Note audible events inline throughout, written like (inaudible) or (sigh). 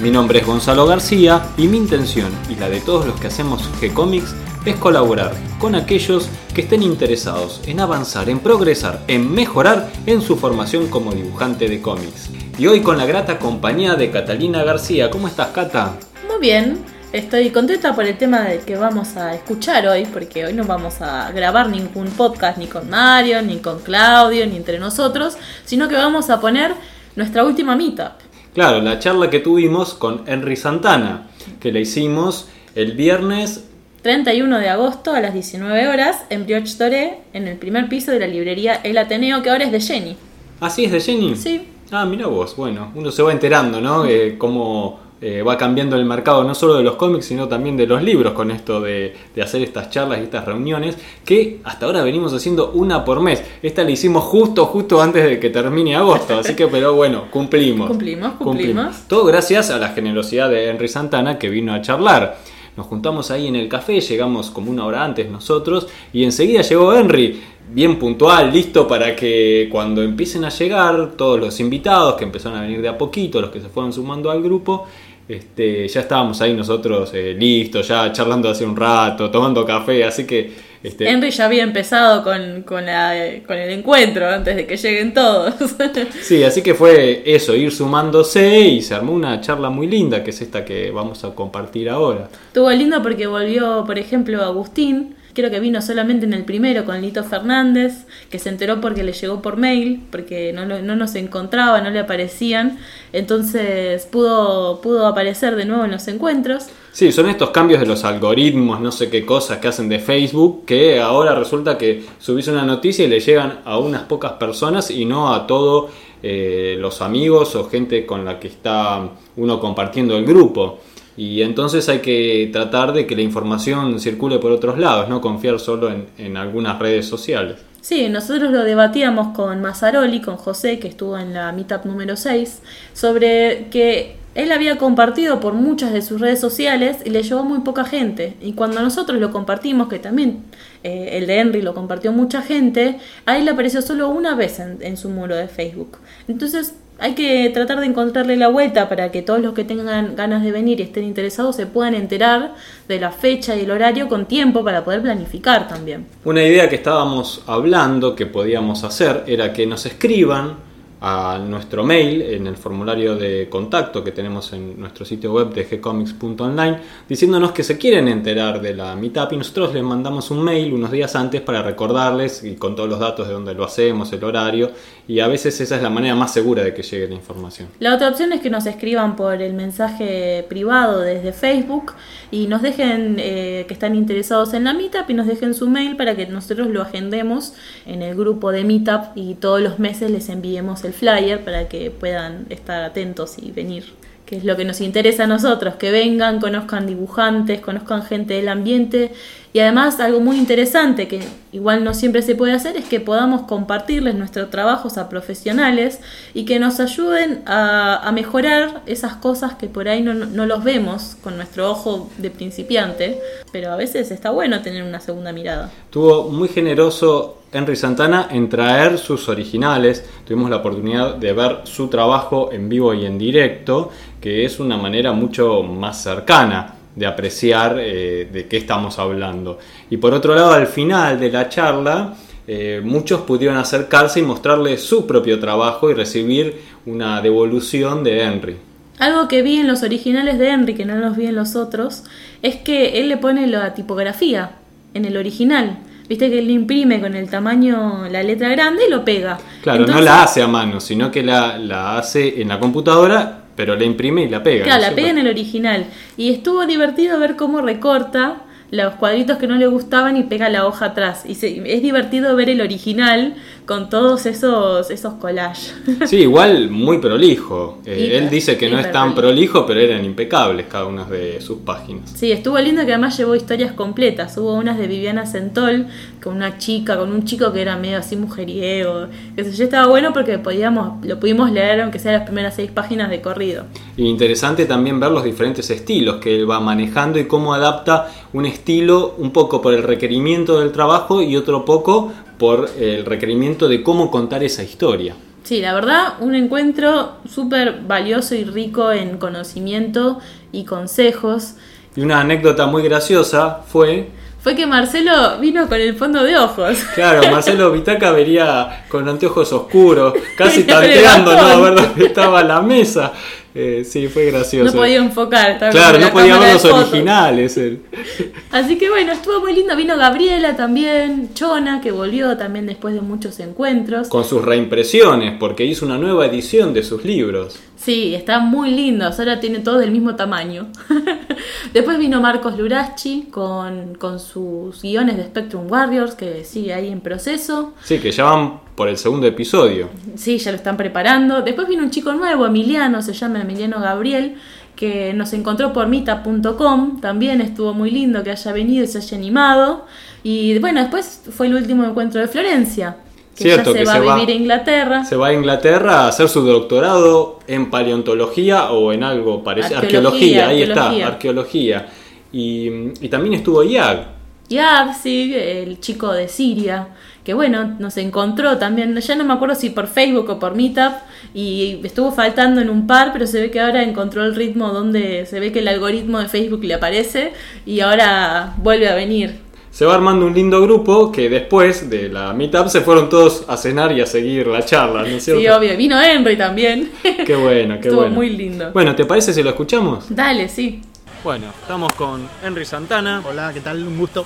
Mi nombre es Gonzalo García y mi intención y la de todos los que hacemos G-Comics es colaborar con aquellos que estén interesados en avanzar, en progresar, en mejorar en su formación como dibujante de cómics. Y hoy con la grata compañía de Catalina García. ¿Cómo estás, Cata? Muy bien, estoy contenta por el tema del que vamos a escuchar hoy, porque hoy no vamos a grabar ningún podcast ni con Mario, ni con Claudio, ni entre nosotros, sino que vamos a poner nuestra última meetup. Claro, la charla que tuvimos con Henry Santana, que la hicimos el viernes 31 de agosto a las 19 horas en Brioche Doré, en el primer piso de la librería El Ateneo, que ahora es de Jenny. ¿Ah, sí es de Jenny? Sí. Ah, mira vos, bueno, uno se va enterando, ¿no? Eh, cómo eh, va cambiando el mercado no solo de los cómics, sino también de los libros con esto de, de, hacer estas charlas y estas reuniones, que hasta ahora venimos haciendo una por mes. Esta la hicimos justo, justo antes de que termine agosto, así que, pero bueno, cumplimos. Cumplimos, cumplimos. Todo gracias a la generosidad de Henry Santana que vino a charlar. Nos juntamos ahí en el café, llegamos como una hora antes nosotros y enseguida llegó Henry, bien puntual, listo para que cuando empiecen a llegar todos los invitados que empezaron a venir de a poquito, los que se fueron sumando al grupo, este, ya estábamos ahí nosotros eh, listos, ya charlando hace un rato, tomando café, así que... Este... Henry ya había empezado con, con, la, con, el encuentro antes de que lleguen todos. (laughs) sí, así que fue eso, ir sumándose y se armó una charla muy linda, que es esta que vamos a compartir ahora. Estuvo lindo porque volvió, por ejemplo, Agustín, creo que vino solamente en el primero con Lito Fernández, que se enteró porque le llegó por mail, porque no, no nos encontraba, no le aparecían, entonces pudo, pudo aparecer de nuevo en los encuentros. Sí, son estos cambios de los algoritmos, no sé qué cosas que hacen de Facebook, que ahora resulta que subís una noticia y le llegan a unas pocas personas y no a todos eh, los amigos o gente con la que está uno compartiendo el grupo. Y entonces hay que tratar de que la información circule por otros lados, no confiar solo en, en algunas redes sociales. Sí, nosotros lo debatíamos con Mazzaroli, con José, que estuvo en la meetup número 6, sobre que él había compartido por muchas de sus redes sociales y le llevó muy poca gente. Y cuando nosotros lo compartimos, que también eh, el de Henry lo compartió mucha gente, a él le apareció solo una vez en, en su muro de Facebook. Entonces hay que tratar de encontrarle la vuelta para que todos los que tengan ganas de venir y estén interesados se puedan enterar de la fecha y el horario con tiempo para poder planificar también. Una idea que estábamos hablando que podíamos hacer era que nos escriban a nuestro mail en el formulario de contacto que tenemos en nuestro sitio web de gcomics.online diciéndonos que se quieren enterar de la meetup y nosotros les mandamos un mail unos días antes para recordarles y con todos los datos de dónde lo hacemos, el horario y a veces esa es la manera más segura de que llegue la información. La otra opción es que nos escriban por el mensaje privado desde Facebook y nos dejen eh, que están interesados en la meetup y nos dejen su mail para que nosotros lo agendemos en el grupo de meetup y todos los meses les enviemos el flyer para que puedan estar atentos y venir que es lo que nos interesa a nosotros, que vengan, conozcan dibujantes, conozcan gente del ambiente y además algo muy interesante que igual no siempre se puede hacer es que podamos compartirles nuestros trabajos a profesionales y que nos ayuden a, a mejorar esas cosas que por ahí no, no, los vemos con nuestro ojo de principiante, pero a veces está bueno tener una segunda mirada. Estuvo muy generoso Henry Santana en traer sus originales, tuvimos la oportunidad de ver su trabajo en vivo y en directo, que es una manera mucho más cercana de apreciar eh, de qué estamos hablando. Y por otro lado, al final de la charla, eh, muchos pudieron acercarse y mostrarle su propio trabajo y recibir una devolución de Henry. Algo que vi en los originales de Henry, que no los vi en los otros, es que él le pone la tipografía en el original. Viste que él imprime con el tamaño, la letra grande y lo pega. Claro, Entonces, no la hace a mano, sino que la, la hace en la computadora pero la imprime y la pega. Claro, ¿no? la pega en el original. Y estuvo divertido ver cómo recorta los cuadritos que no le gustaban y pega la hoja atrás. Y se, es divertido ver el original con todos esos, esos collages. Sí, igual muy prolijo. (laughs) Eh, Hiper, él dice que no es tan prolijo. pero eran impecables cada una de sus páginas. Sí, estuvo lindo que además llevó historias completas. Hubo unas de Viviana Centol, con una chica, con un chico que era medio así mujeriego. Que yo, estaba bueno porque podíamos, lo pudimos leer aunque sea las primeras seis páginas de corrido. Y interesante también ver los diferentes estilos que él va manejando y cómo adapta un estilo un poco por el requerimiento del trabajo y otro poco por el requerimiento de cómo contar esa historia. Sí, la verdad, un encuentro súper valioso y rico en conocimiento y consejos. Y una anécdota muy graciosa fue, Fue que Marcelo vino con el fondo de ojos. claro, Marcelo Vitaca vería con anteojos oscuros, casi (laughs) tanteando ¿no? a ver dónde estaba la mesa. Eh, sí, fue gracioso. No podía enfocar. estaba Claro, no podía ver los fotos. originales. él. (laughs) Así que bueno, estuvo muy lindo. Vino Gabriela también, Chona, que volvió también después de muchos encuentros. Con sus reimpresiones, porque hizo una nueva edición de sus libros. Sí, están muy lindos. Ahora tiene todos del mismo tamaño. (laughs) después vino Marcos Lurachi con, con sus guiones de Spectrum Warriors, que sigue ahí en proceso. Sí, que ya van por el segundo episodio. Sí, ya lo están preparando. Después vino un chico nuevo, Emiliano, se llama Emiliano Gabriel, que nos encontró por meetup.com. También estuvo muy lindo que haya venido y se haya animado. Y bueno, después fue el último encuentro de Florencia, que Cierto, ya se que va se a va- vivir a Inglaterra. Se va a Inglaterra a hacer su doctorado en paleontología o en algo parecido. Arqueología, Arqueología, ahí arqueología. está, arqueología. Y, y también estuvo Iag. Y Absig, el chico de Siria, que bueno, nos encontró también, ya no me acuerdo si por Facebook o por Meetup, y estuvo faltando en un par, pero se ve que ahora encontró el ritmo donde se ve que el algoritmo de Facebook le aparece y ahora vuelve a venir. Se va armando un lindo grupo que después de la meetup se fueron todos a cenar y a seguir la charla, ¿no es cierto? Sí, obvio. Vino Henry también. (laughs) Qué bueno, qué Estuvo bueno. muy lindo. Bueno, ¿te parece si lo escuchamos? Dale, sí. Bueno, estamos con Henry Santana. Hola, ¿qué tal? Un gusto.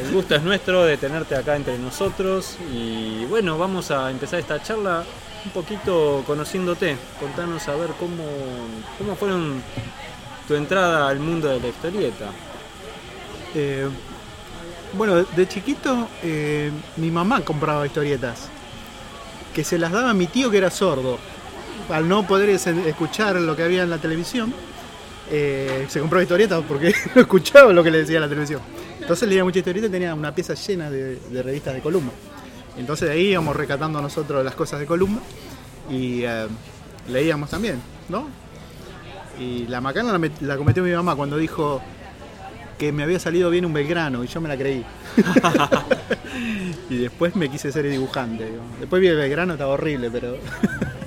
El gusto es nuestro de tenerte acá entre nosotros y bueno, vamos a empezar esta charla un poquito conociéndote. Contanos a ver cómo, cómo fueron tu entrada al mundo de la historieta. Eh, bueno, de- chiquito eh, mi mamá compraba historietas que se las daba a mi tío que era sordo. Al no poder es- escuchar lo que había en la televisión, eh, se compró historietas porque (laughs) no escuchaba lo que le decía la televisión. Entonces leía mucha historieta y tenía una pieza llena de, revistas de Columba. Entonces de ahí íbamos recatando nosotros las cosas de Columba y eh, leíamos también, ¿no? Y la macana la, la cometió mi mamá cuando dijo que me había salido bien un Belgrano y yo me la creí. (laughs) y después me quise ser dibujante. digo. Después vi el Belgrano, estaba horrible, pero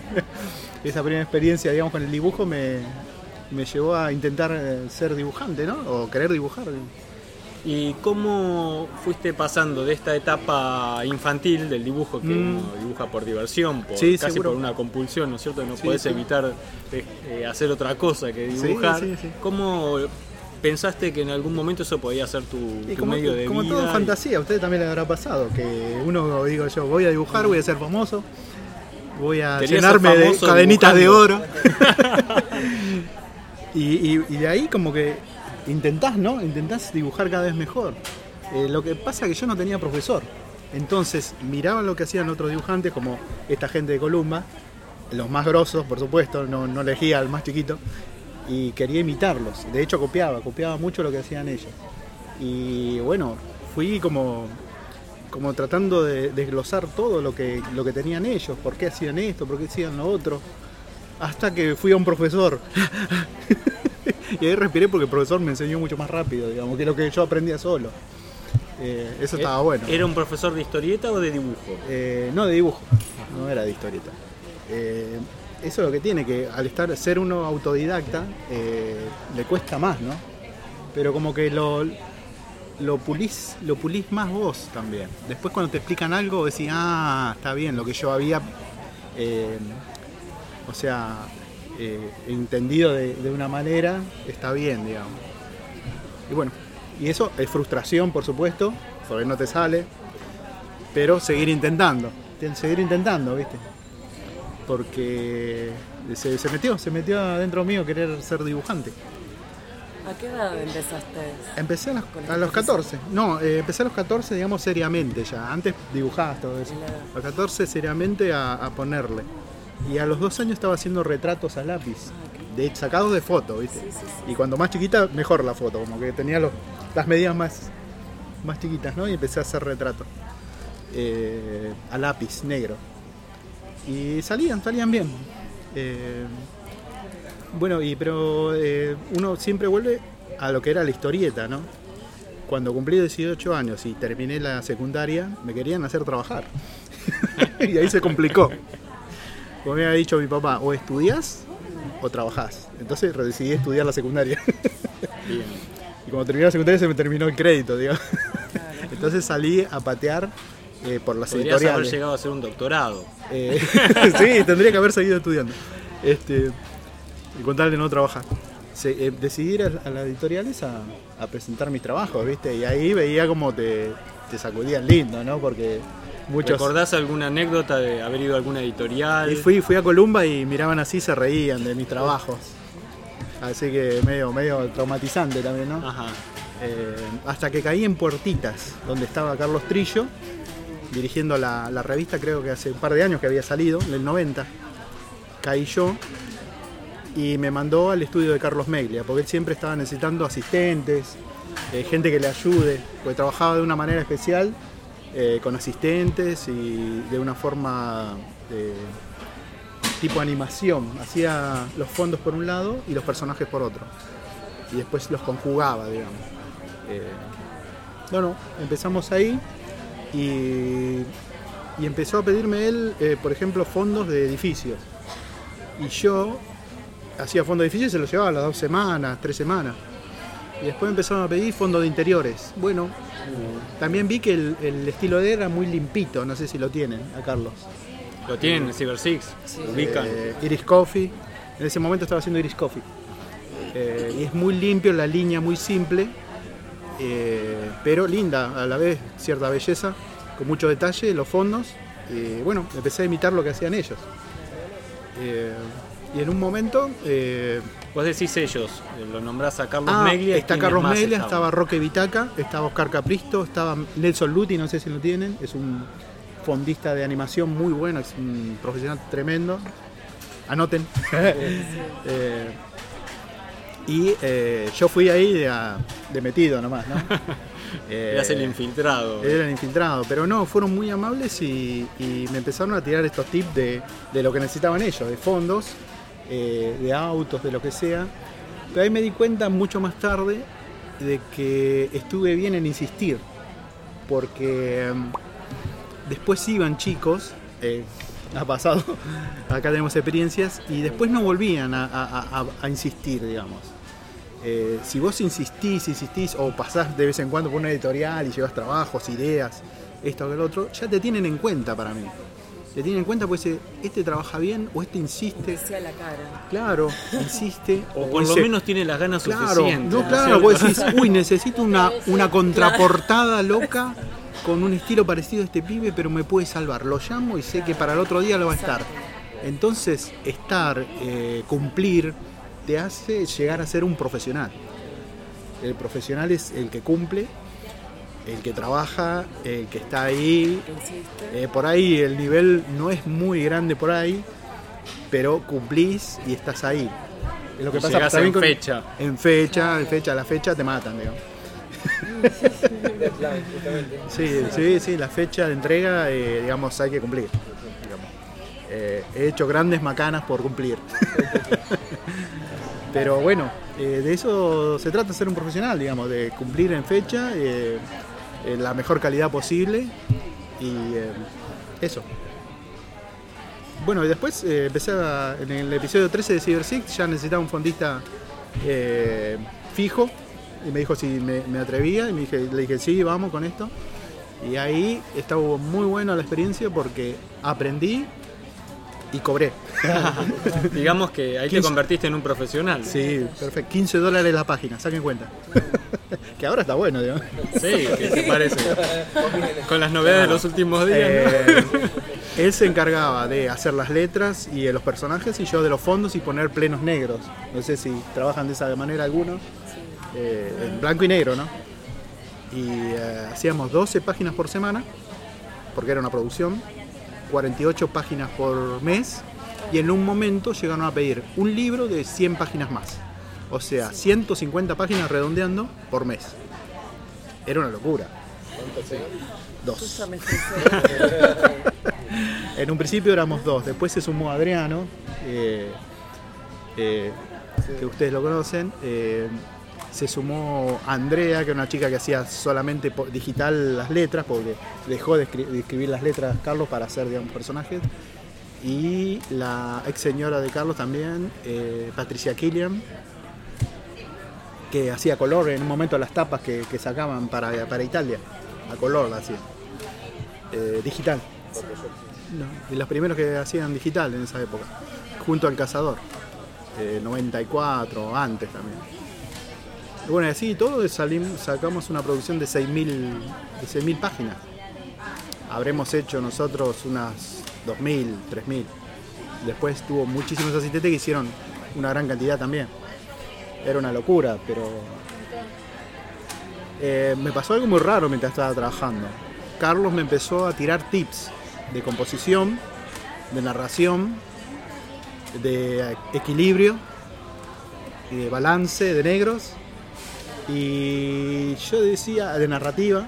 (laughs) esa primera experiencia, digamos, con el dibujo me, me llevó a intentar eh, ser dibujante, ¿no? O querer dibujar. digo. ¿Y cómo fuiste pasando de esta etapa infantil del dibujo que Mm. uno dibuja por diversión, por, Sí, casi seguro. por una compulsión, ¿no es cierto? No Sí, podés sí. evitar eh, eh, hacer otra cosa que dibujar. ¿Cómo pensaste que en algún momento eso podía ser tu, como, medio de como vida? todo en fantasía, a usted también le habrá pasado, que uno, digo yo, voy a dibujar, voy a ser famoso, voy a llenarme de cadenitas de oro. dibujando. (laughs) (laughs) y, y- y de ahí como que intentás, ¿no? Intentás dibujar cada vez mejor. Eh, lo que pasa es que yo no tenía profesor. Entonces miraba lo que hacían otros dibujantes, como esta gente de Columba, los más grosos, por supuesto, no, no elegía al más chiquito, y quería imitarlos. De hecho copiaba, copiaba mucho lo que hacían ellos. Y bueno, fui como, como tratando de desglosar todo lo que, lo que tenían ellos, por qué hacían esto, por qué hacían lo otro, hasta que fui a un profesor. (laughs) (laughs) y ahí respiré porque el profesor me enseñó mucho más rápido, digamos, que lo que yo aprendía solo. Eh, eso estaba bueno. ¿Era un profesor de historieta o de dibujo? Eh, no de dibujo, no era de historieta. Eh, eso es lo que tiene, que al estar ser uno autodidacta eh, le cuesta más, ¿no? Pero como que lo, lo, pulís, lo pulís más vos también. Después cuando te explican algo decís, ah, está bien, lo que yo había, eh, o sea, eh, entendido de, de una manera, está bien, digamos. Y bueno, y eso es frustración, por supuesto, porque no te sale, pero seguir intentando, seguir intentando, ¿viste? Porque se, se metió, se metió adentro mío querer ser dibujante. ¿A qué edad empezaste? Empecé a los, a esta los 14. No, eh, empecé a los 14, digamos, seriamente ya. Antes dibujabas todo eso. A los 14 seriamente a, a ponerle. Y a los dos años estaba haciendo retratos a lápiz. De, sacados de foto, ¿viste? Sí, sí, sí. Y cuando más chiquita, mejor la foto. Como que tenía los, las medidas más, más chiquitas, ¿no? Y empecé a hacer retratos. eh, a lápiz negro. Y salían, salían bien. Eh, bueno, y pero eh, uno siempre vuelve a lo que era la historieta, ¿no? Cuando cumplí 18 años y terminé la secundaria, me querían hacer trabajar. (laughs) y ahí se complicó. Como me había dicho mi papá, o estudias o trabajás. Entonces decidí estudiar la secundaria. (laughs) Bien. y cuando terminé la secundaria se me terminó el crédito, digamos. Entonces salí a patear eh, por las Podrías haber editoriales. llegado a hacer un doctorado. Eh, (laughs) sí, tendría que haber seguido estudiando. Este, y con tal de no trabajar. Se- eh, decidí ir a, a las editoriales a, a presentar mis trabajos, ¿viste? Y ahí veía como te, te sacudían lindo, ¿no? Porque muchos... ¿Recordás alguna anécdota de haber ido a alguna editorial? Y fui, fui a Columba y miraban así, se reían de mis trabajos. Así que medio, medio traumatizante también, ¿no? Ajá. Eh, hasta que caí en Puertitas, donde estaba Carlos Trillo, dirigiendo la, la revista, creo que hace un par de años que había salido, en el 90. Caí yo y me mandó al estudio de Carlos Meglia, porque él siempre estaba necesitando asistentes, eh, gente que le ayude, porque trabajaba de una manera especial, eh, con asistentes y de una forma eh, tipo animación. Hacía los fondos por un lado y los personajes por otro. Y después los conjugaba, digamos. Eh, bueno, empezamos ahí y, y empezó a pedirme él, eh, por ejemplo, fondos de edificios. Y yo hacía fondos de edificios y se los llevaba a las dos semanas, tres semanas. Y después empezaron a pedir fondos de interiores. Bueno, también vi que el, el estilo de él era muy limpito, no sé si lo tienen, a Carlos. ¿Lo tienen en Cyber Six? ¿Ubican? Eh, Iris Coffee. En ese momento estaba haciendo Iris Coffee. Eh, y es muy limpio, la línea muy simple, eh, pero linda, a la vez cierta belleza, con mucho detalle, los fondos. Y bueno, empecé a imitar lo que hacían ellos. Eh, y en un momento. Vos decís ellos, eh, lo nombrás a Carlos ah, Meglia. está ¿quiénes Carlos Meglia, estaba Roque Vitaca, estaba Oscar Capristo, estaba Nelson Luti, no sé si lo tienen, es un fondista de animación muy bueno, es un profesional tremendo. Anoten. (laughs) Eh, y eh, yo fui ahí de, a- de metido nomás, ¿no? Eh, (laughs) Eras el infiltrado. eran infiltrados, pero no, fueron muy amables y, y me empezaron a tirar estos tips de, de lo que necesitaban ellos, de fondos, eh, de autos, de lo que sea. Pero ahí me di cuenta mucho más tarde de que estuve bien en insistir, porque mm, después iban chicos, eh, ha pasado, (laughs) acá tenemos experiencias, y después no volvían a, insistir, digamos. Eh, si vos insistís, insistís, o pasás de vez en cuando por una editorial y llevas trabajos, ideas, esto que el otro, ya te tienen en cuenta para mí. Te tienen en cuenta pues eh, este trabaja bien o este insiste. Sea la cara. Claro, insiste. o por lo menos tiene las ganas Claro, suficientes. no, ¿no claro, vos decís, uy, necesito una, (laughs) una contraportada loca con un estilo parecido a este pibe, pero me puede salvar. Lo llamo y sé que para el otro día lo va a estar. Entonces, estar, eh, cumplir, te hace llegar a ser un profesional. El profesional es el que cumple, el que trabaja, el que está ahí. Eh, por ahí el nivel no es muy grande por ahí, pero cumplís y estás ahí. Es lo que Y pasa también en fecha. En fecha, en fecha, la fecha te matan, digamos. (laughs) Sí, sí, sí, la fecha de entrega, eh, digamos, hay que cumplir. digamos. Eh, he hecho grandes macanas por cumplir. (laughs) Pero bueno, eh, de eso se trata ser un profesional, digamos, de cumplir en fecha, eh, en la mejor calidad posible y eh, eso. Bueno, y después eh, empecé a- en el episodio 13 de Cyber Six, ya necesitaba un fondista eh, fijo y me dijo si me, atrevía y me dije, le dije sí, vamos con esto. Y ahí estuvo muy buena la experiencia porque aprendí y cobré. (laughs) Digamos que ahí te 15. convertiste en un profesional. Sí, perfecto. 15 dólares la página, saquen cuenta. (laughs) que ahora está bueno, digamos. Sí, ¿qué te parece? Con las novedades de los últimos días. ¿no? Eh, él se encargaba de hacer las letras y de los personajes y yo de los fondos y poner plenos negros. No sé si trabajan de esa manera algunos. eh, en blanco y negro, ¿no? Y eh, hacíamos 12 páginas por semana, porque era una producción, 48 páginas por mes, y en un momento llegaron a pedir un libro de 100 páginas más. O sea, 150 páginas redondeando por mes. Era una locura. Dos. (laughs) En un principio éramos dos, después se sumó Adriano, eh, eh, que ustedes lo conocen. eh, se sumó Andrea, que era una chica que hacía solamente digital las letras, porque dejó de, escri- de escribir las letras Carlos para hacer, digamos, personajes. Y la ex señora de Carlos también, eh, Patricia Killian, que hacía color en un momento las tapas que, que sacaban para, para Italia. A color la hacía. Eh, digital. No, de los primeros que hacían digital en esa época, junto al Cazador, eh, 94, antes también. Bueno, así y todo sacamos una producción de 6.000 de 6.000 páginas. Habremos hecho nosotros unas 2.000, 3.000. Después tuvo muchísimos asistentes que hicieron una gran cantidad también. Era una locura, pero... Eh, me pasó algo muy raro mientras estaba trabajando. Carlos me empezó a tirar tips de composición, de narración, de equilibrio, y de balance de negros. Y yo decía, de narrativa,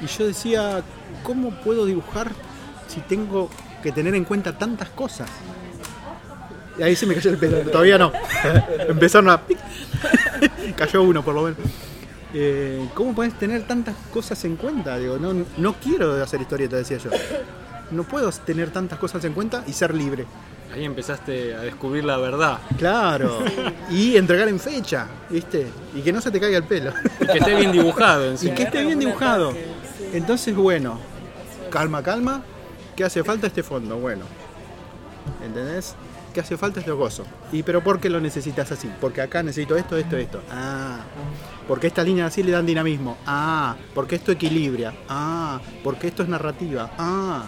y yo decía, ¿cómo puedo dibujar si tengo que tener en cuenta tantas cosas? Y ahí se me cayó el pelo, todavía no. (laughs) Empezaron a... (laughs) Cayó uno por lo menos. Eh, ¿Cómo puedes tener tantas cosas en cuenta? Digo, no, no quiero hacer historieta, decía yo. No puedo tener tantas cosas en cuenta y ser libre. Ahí empezaste a descubrir la verdad. Claro. Y entregar en fecha, ¿viste? Y que no se te caiga el pelo. Y que esté bien dibujado Y encima. que esté bien dibujado. Entonces, bueno, calma, calma. ¿Qué hace falta este fondo? Bueno, ¿entendés? ¿Qué hace falta este gozo? ¿Y pero por qué lo necesitas así? Porque acá necesito esto, esto, esto. Ah, porque esta línea así le dan dinamismo. Ah, porque esto equilibra. Ah, porque esto es narrativa. Ah.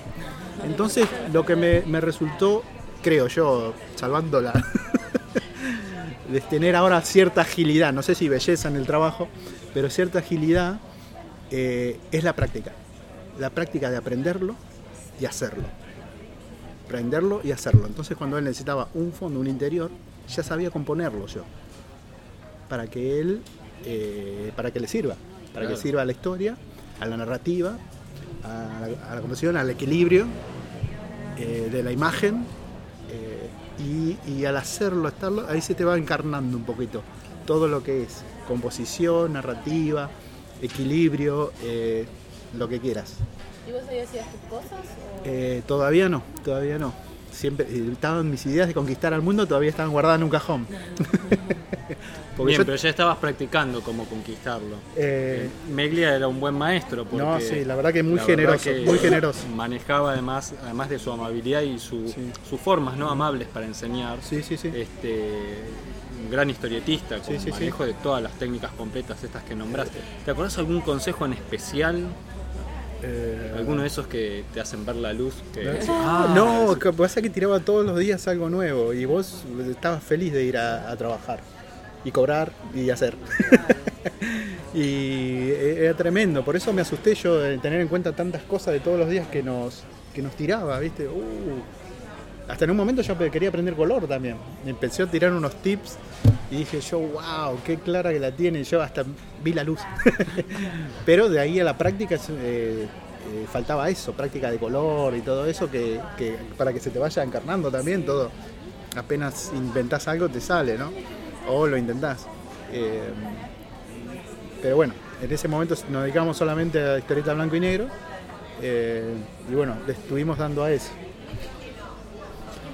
Entonces, lo que me, me resultó, creo yo, salvándola, (laughs) de tener ahora cierta agilidad, no sé si belleza en el trabajo, pero cierta agilidad eh, es la práctica. La práctica de aprenderlo y hacerlo. Aprenderlo y hacerlo. Entonces cuando él necesitaba un fondo, un interior, ya sabía componerlo yo. Para que él, eh, para que le sirva. Para que sirva a la historia, a la narrativa, a la, a la composición, al equilibrio eh, de la imagen. Y, y al hacerlo, estarlo, ahí se te va encarnando un poquito todo lo que es composición, narrativa, equilibrio, eh, lo que quieras. ¿Y vos ahí hacías tus cosas? o- Eh, todavía no, todavía no. Siempre eh, estaban mis ideas de conquistar al mundo, todavía estaban guardadas en un cajón. Porque Bien, yo- pero ya estabas practicando cómo conquistarlo. eh, Meglia era un buen maestro porque no, sí, la verdad que muy generoso, que muy generoso. Manejaba además, además de su amabilidad y su- Sí. sus formas no amables para enseñar. Sí, sí, sí. Este, un gran historietista con Sí, sí, sí. manejo de todas las técnicas completas estas que nombraste. ¿Te acordás algún consejo en especial? Eh, ¿Alguno de esos que te hacen ver la luz? Que, Ah, Ah, no, que pasa que tiraba todos los días algo nuevo y vos estabas feliz de ir a, a trabajar y cobrar y hacer. (laughs) y era tremendo, por eso me asusté yo de tener en cuenta tantas cosas de todos los días que nos, que nos tiraba, ¿viste? Uh, hasta en un momento yo quería aprender color también. Me empecé a tirar unos tips y dije yo, wow, qué clara que la tiene. Yo hasta vi la luz. (laughs) Pero de ahí a la práctica eh, eh, faltaba eso, práctica de color y todo eso, que, que para que se te vaya encarnando también todo. Apenas inventás algo te sale, ¿no? O lo intentás. Eh, pero bueno, en ese momento nos dedicamos solamente a historieta blanco y negro. eh, y bueno, le estuvimos dando a eso.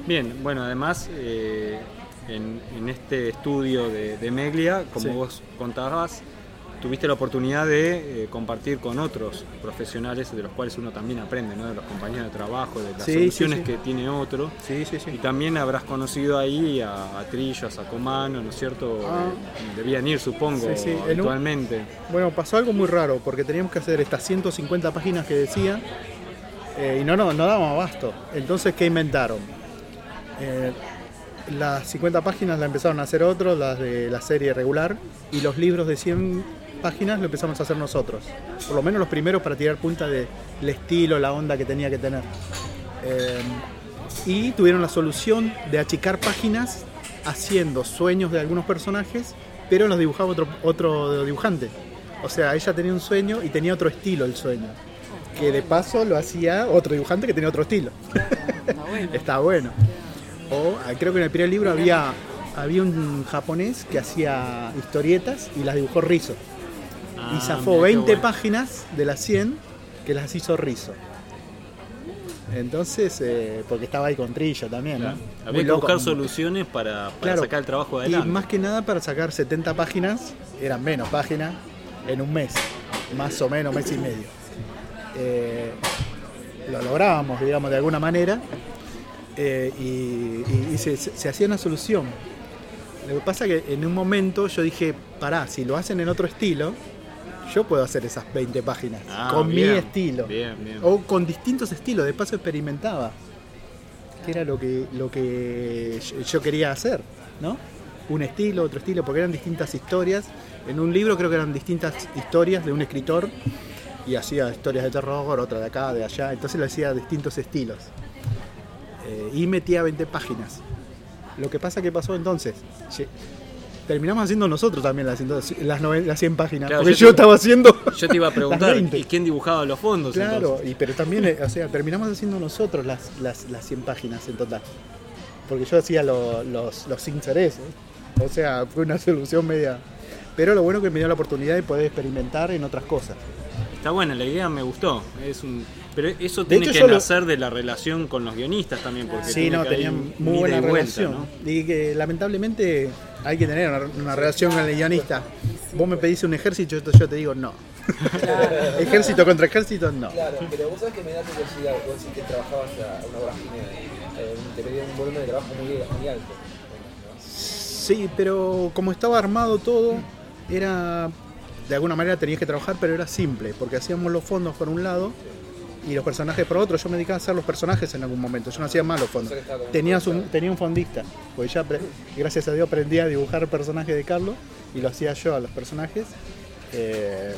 Bien, bueno, además eh, en, en este estudio de, de Meglia, como Sí. vos contabas, tuviste la oportunidad de eh, compartir con otros profesionales de los cuales uno también aprende, ¿no? de los compañeros de trabajo, de las Sí, sí, soluciones sí. que tiene otro. Sí, sí, sí. Y también habrás conocido ahí a, a Trillo, a Sacomano, ¿no es cierto? Ah. Debían ir, supongo, Sí, sí, en un-. Bueno, pasó algo muy raro porque teníamos que hacer estas 150 páginas que decía eh, y no, no, no dábamos abasto. Entonces, ¿qué inventaron? Eh, las 50 páginas la empezaron a hacer otros, las de la serie regular, y los libros de 100 páginas lo empezamos a hacer nosotros. Por lo menos los primeros para tirar punta del estilo, la onda que tenía que tener. Eh, y tuvieron la solución de achicar páginas haciendo sueños de algunos personajes, pero los dibujaba otro, otro dibujante. O sea, ella tenía un sueño y tenía otro estilo el sueño. Que de paso lo hacía otro dibujante que tenía otro estilo. Está bueno. (laughs) O ah, creo que en el primer libro había, había un japonés que hacía historietas y las dibujó Rizo. Ah, y zafó mirá qué 20 bueno. páginas de las 100 que las hizo Rizo. Entonces, eh, porque estaba ahí con Trillo también, Claro. ¿no? Había que loco. buscar soluciones para, para Claro. sacar el trabajo Y adelante. más que nada para sacar 70 páginas, eran menos páginas, en un mes, más o menos mes y medio. Eh, lo lográbamos, digamos, de alguna manera, eh, y, y- y se, se- hacía una solución. Lo que pasa que en un momento yo dije, pará, si lo hacen en otro estilo, yo puedo hacer esas 20 páginas, Ah, con bien, mi estilo. bien, bien. O con distintos estilos, de paso experimentaba. Que era lo que, lo que yo- quería hacer, ¿no? Un estilo, otro estilo, porque eran distintas historias. En un libro creo que eran distintas historias de un escritor y hacía historias de terror, otra de acá, de allá. Entonces le hacía distintos estilos. Eh, y metía 20 páginas. Lo que pasa que pasó entonces, terminamos haciendo nosotros también las, 100 las, las 100 páginas. Claro, porque yo yo, te- estaba haciendo... Yo te iba a (laughs) preguntar, 20. ¿y quién dibujaba los fondos? Claro, entonces? y, pero también, eh, o sea, terminamos haciendo nosotros las, las, las 100 páginas en total. Porque yo hacía lo- los, los intereses. O sea, fue una (laughs) solución media. Pero lo bueno que me dio la oportunidad de poder experimentar en otras cosas. Está buena, la idea me gustó. Es un... Pero eso De tiene hecho, que yo lo- nacer de la relación con los guionistas también, porque Sí, no, que tenían muy buena y vuelta, relación. ¿no? Y que lamentablemente hay que tener una, una relación con el guionista. Vos me pedís un ejército, yo te- yo te digo no. (laughs) ejército contra ejército, no. Claro, pero vos sabés que me da curiosidad, vos decís que trabajabas a una vorágine, eh, te pedían un volumen de trabajo muy, muy alto. ¿no? Sí, pero como estaba armado todo, era. De alguna manera tenías que trabajar, pero era simple, porque hacíamos los fondos por un lado y los personajes por otro. Yo me dedicaba a hacer los personajes en algún momento, yo no hacía más los fondos. Un, tenía un fondista, porque ya, gracias a Dios, aprendí a dibujar personajes de Carlos y lo hacía yo a los personajes. Eh,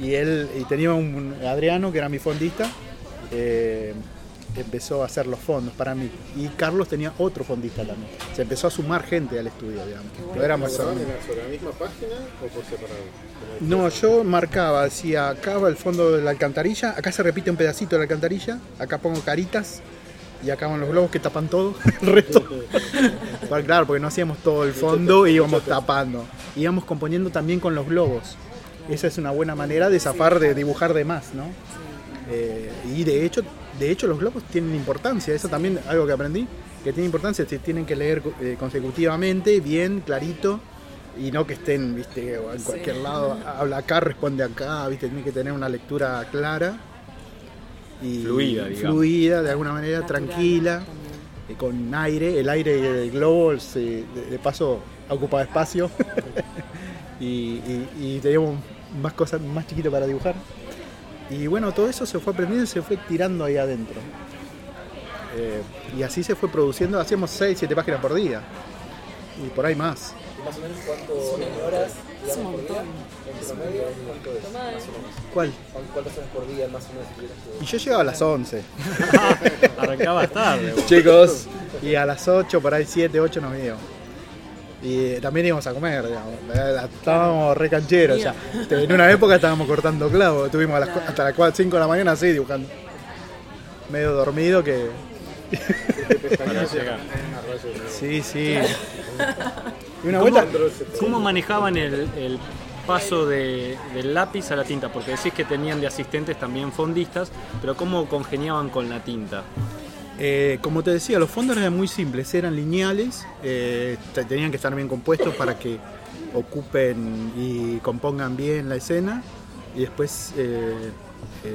y él, y tenía un Adriano, que era mi fondista, eh, empezó a hacer los fondos para mí. Y Carlos tenía otro fondista también. Se empezó a sumar gente al estudio, digamos. No éramos ¿Trabajaban solamente- sobre la misma página o por separado? No, yo marcaba, decía, acá va el fondo de la alcantarilla, acá se repite un pedacito de la alcantarilla, acá pongo caritas y acá van los globos que tapan todo, (laughs) el resto. Bueno, claro, porque no hacíamos todo el fondo y íbamos tapando. Íbamos componiendo también con los globos. Esa es una buena manera de zafar de dibujar de más, ¿no? Eh, y de hecho, de hecho los globos tienen importancia, eso también algo que aprendí, que tiene importancia, se tienen que leer eh, consecutivamente, bien, clarito, y no que estén, viste, en cualquier lado, habla acá, responde acá, viste, tiene que tener una lectura clara y Fluida, digamos. fluida, de alguna manera, tranquila, eh, con aire, el aire del globo se- de, de paso ocupaba espacio (laughs) y, y- y teníamos más cosas más chiquitas para dibujar. Y bueno, todo eso se fue aprendiendo y se fue tirando ahí adentro. Eh, y así se fue produciendo, hacíamos 6, 7 páginas por día. Y por ahí más. ¿Y más o menos cuánto horas, es? O menos. ¿Cuál? ¿Cuántas horas por día más o menos Y yo llegaba a las 11. (laughs) Arrancaba tarde. Chicos. Y a las 8, por ahí 7, 8 nos íbamos. Y eh, también íbamos a comer, digamos. Estábamos re cancheros ya. Este, En una época estábamos cortando clavos. Estuvimos a las cu- hasta las 4, 5 de la mañana así dibujando. Medio dormido que. (laughs) Sí, sí. (laughs) Y una vuelta. ¿Cómo manejaban el, el paso de- del lápiz a la tinta? Porque decís que tenían de asistentes también fondistas, pero ¿cómo congeniaban con la tinta? Eh, como te decía, los fondos eran muy simples, eran lineales, eh, te- tenían que estar bien compuestos para que ocupen y compongan bien la escena y después eh,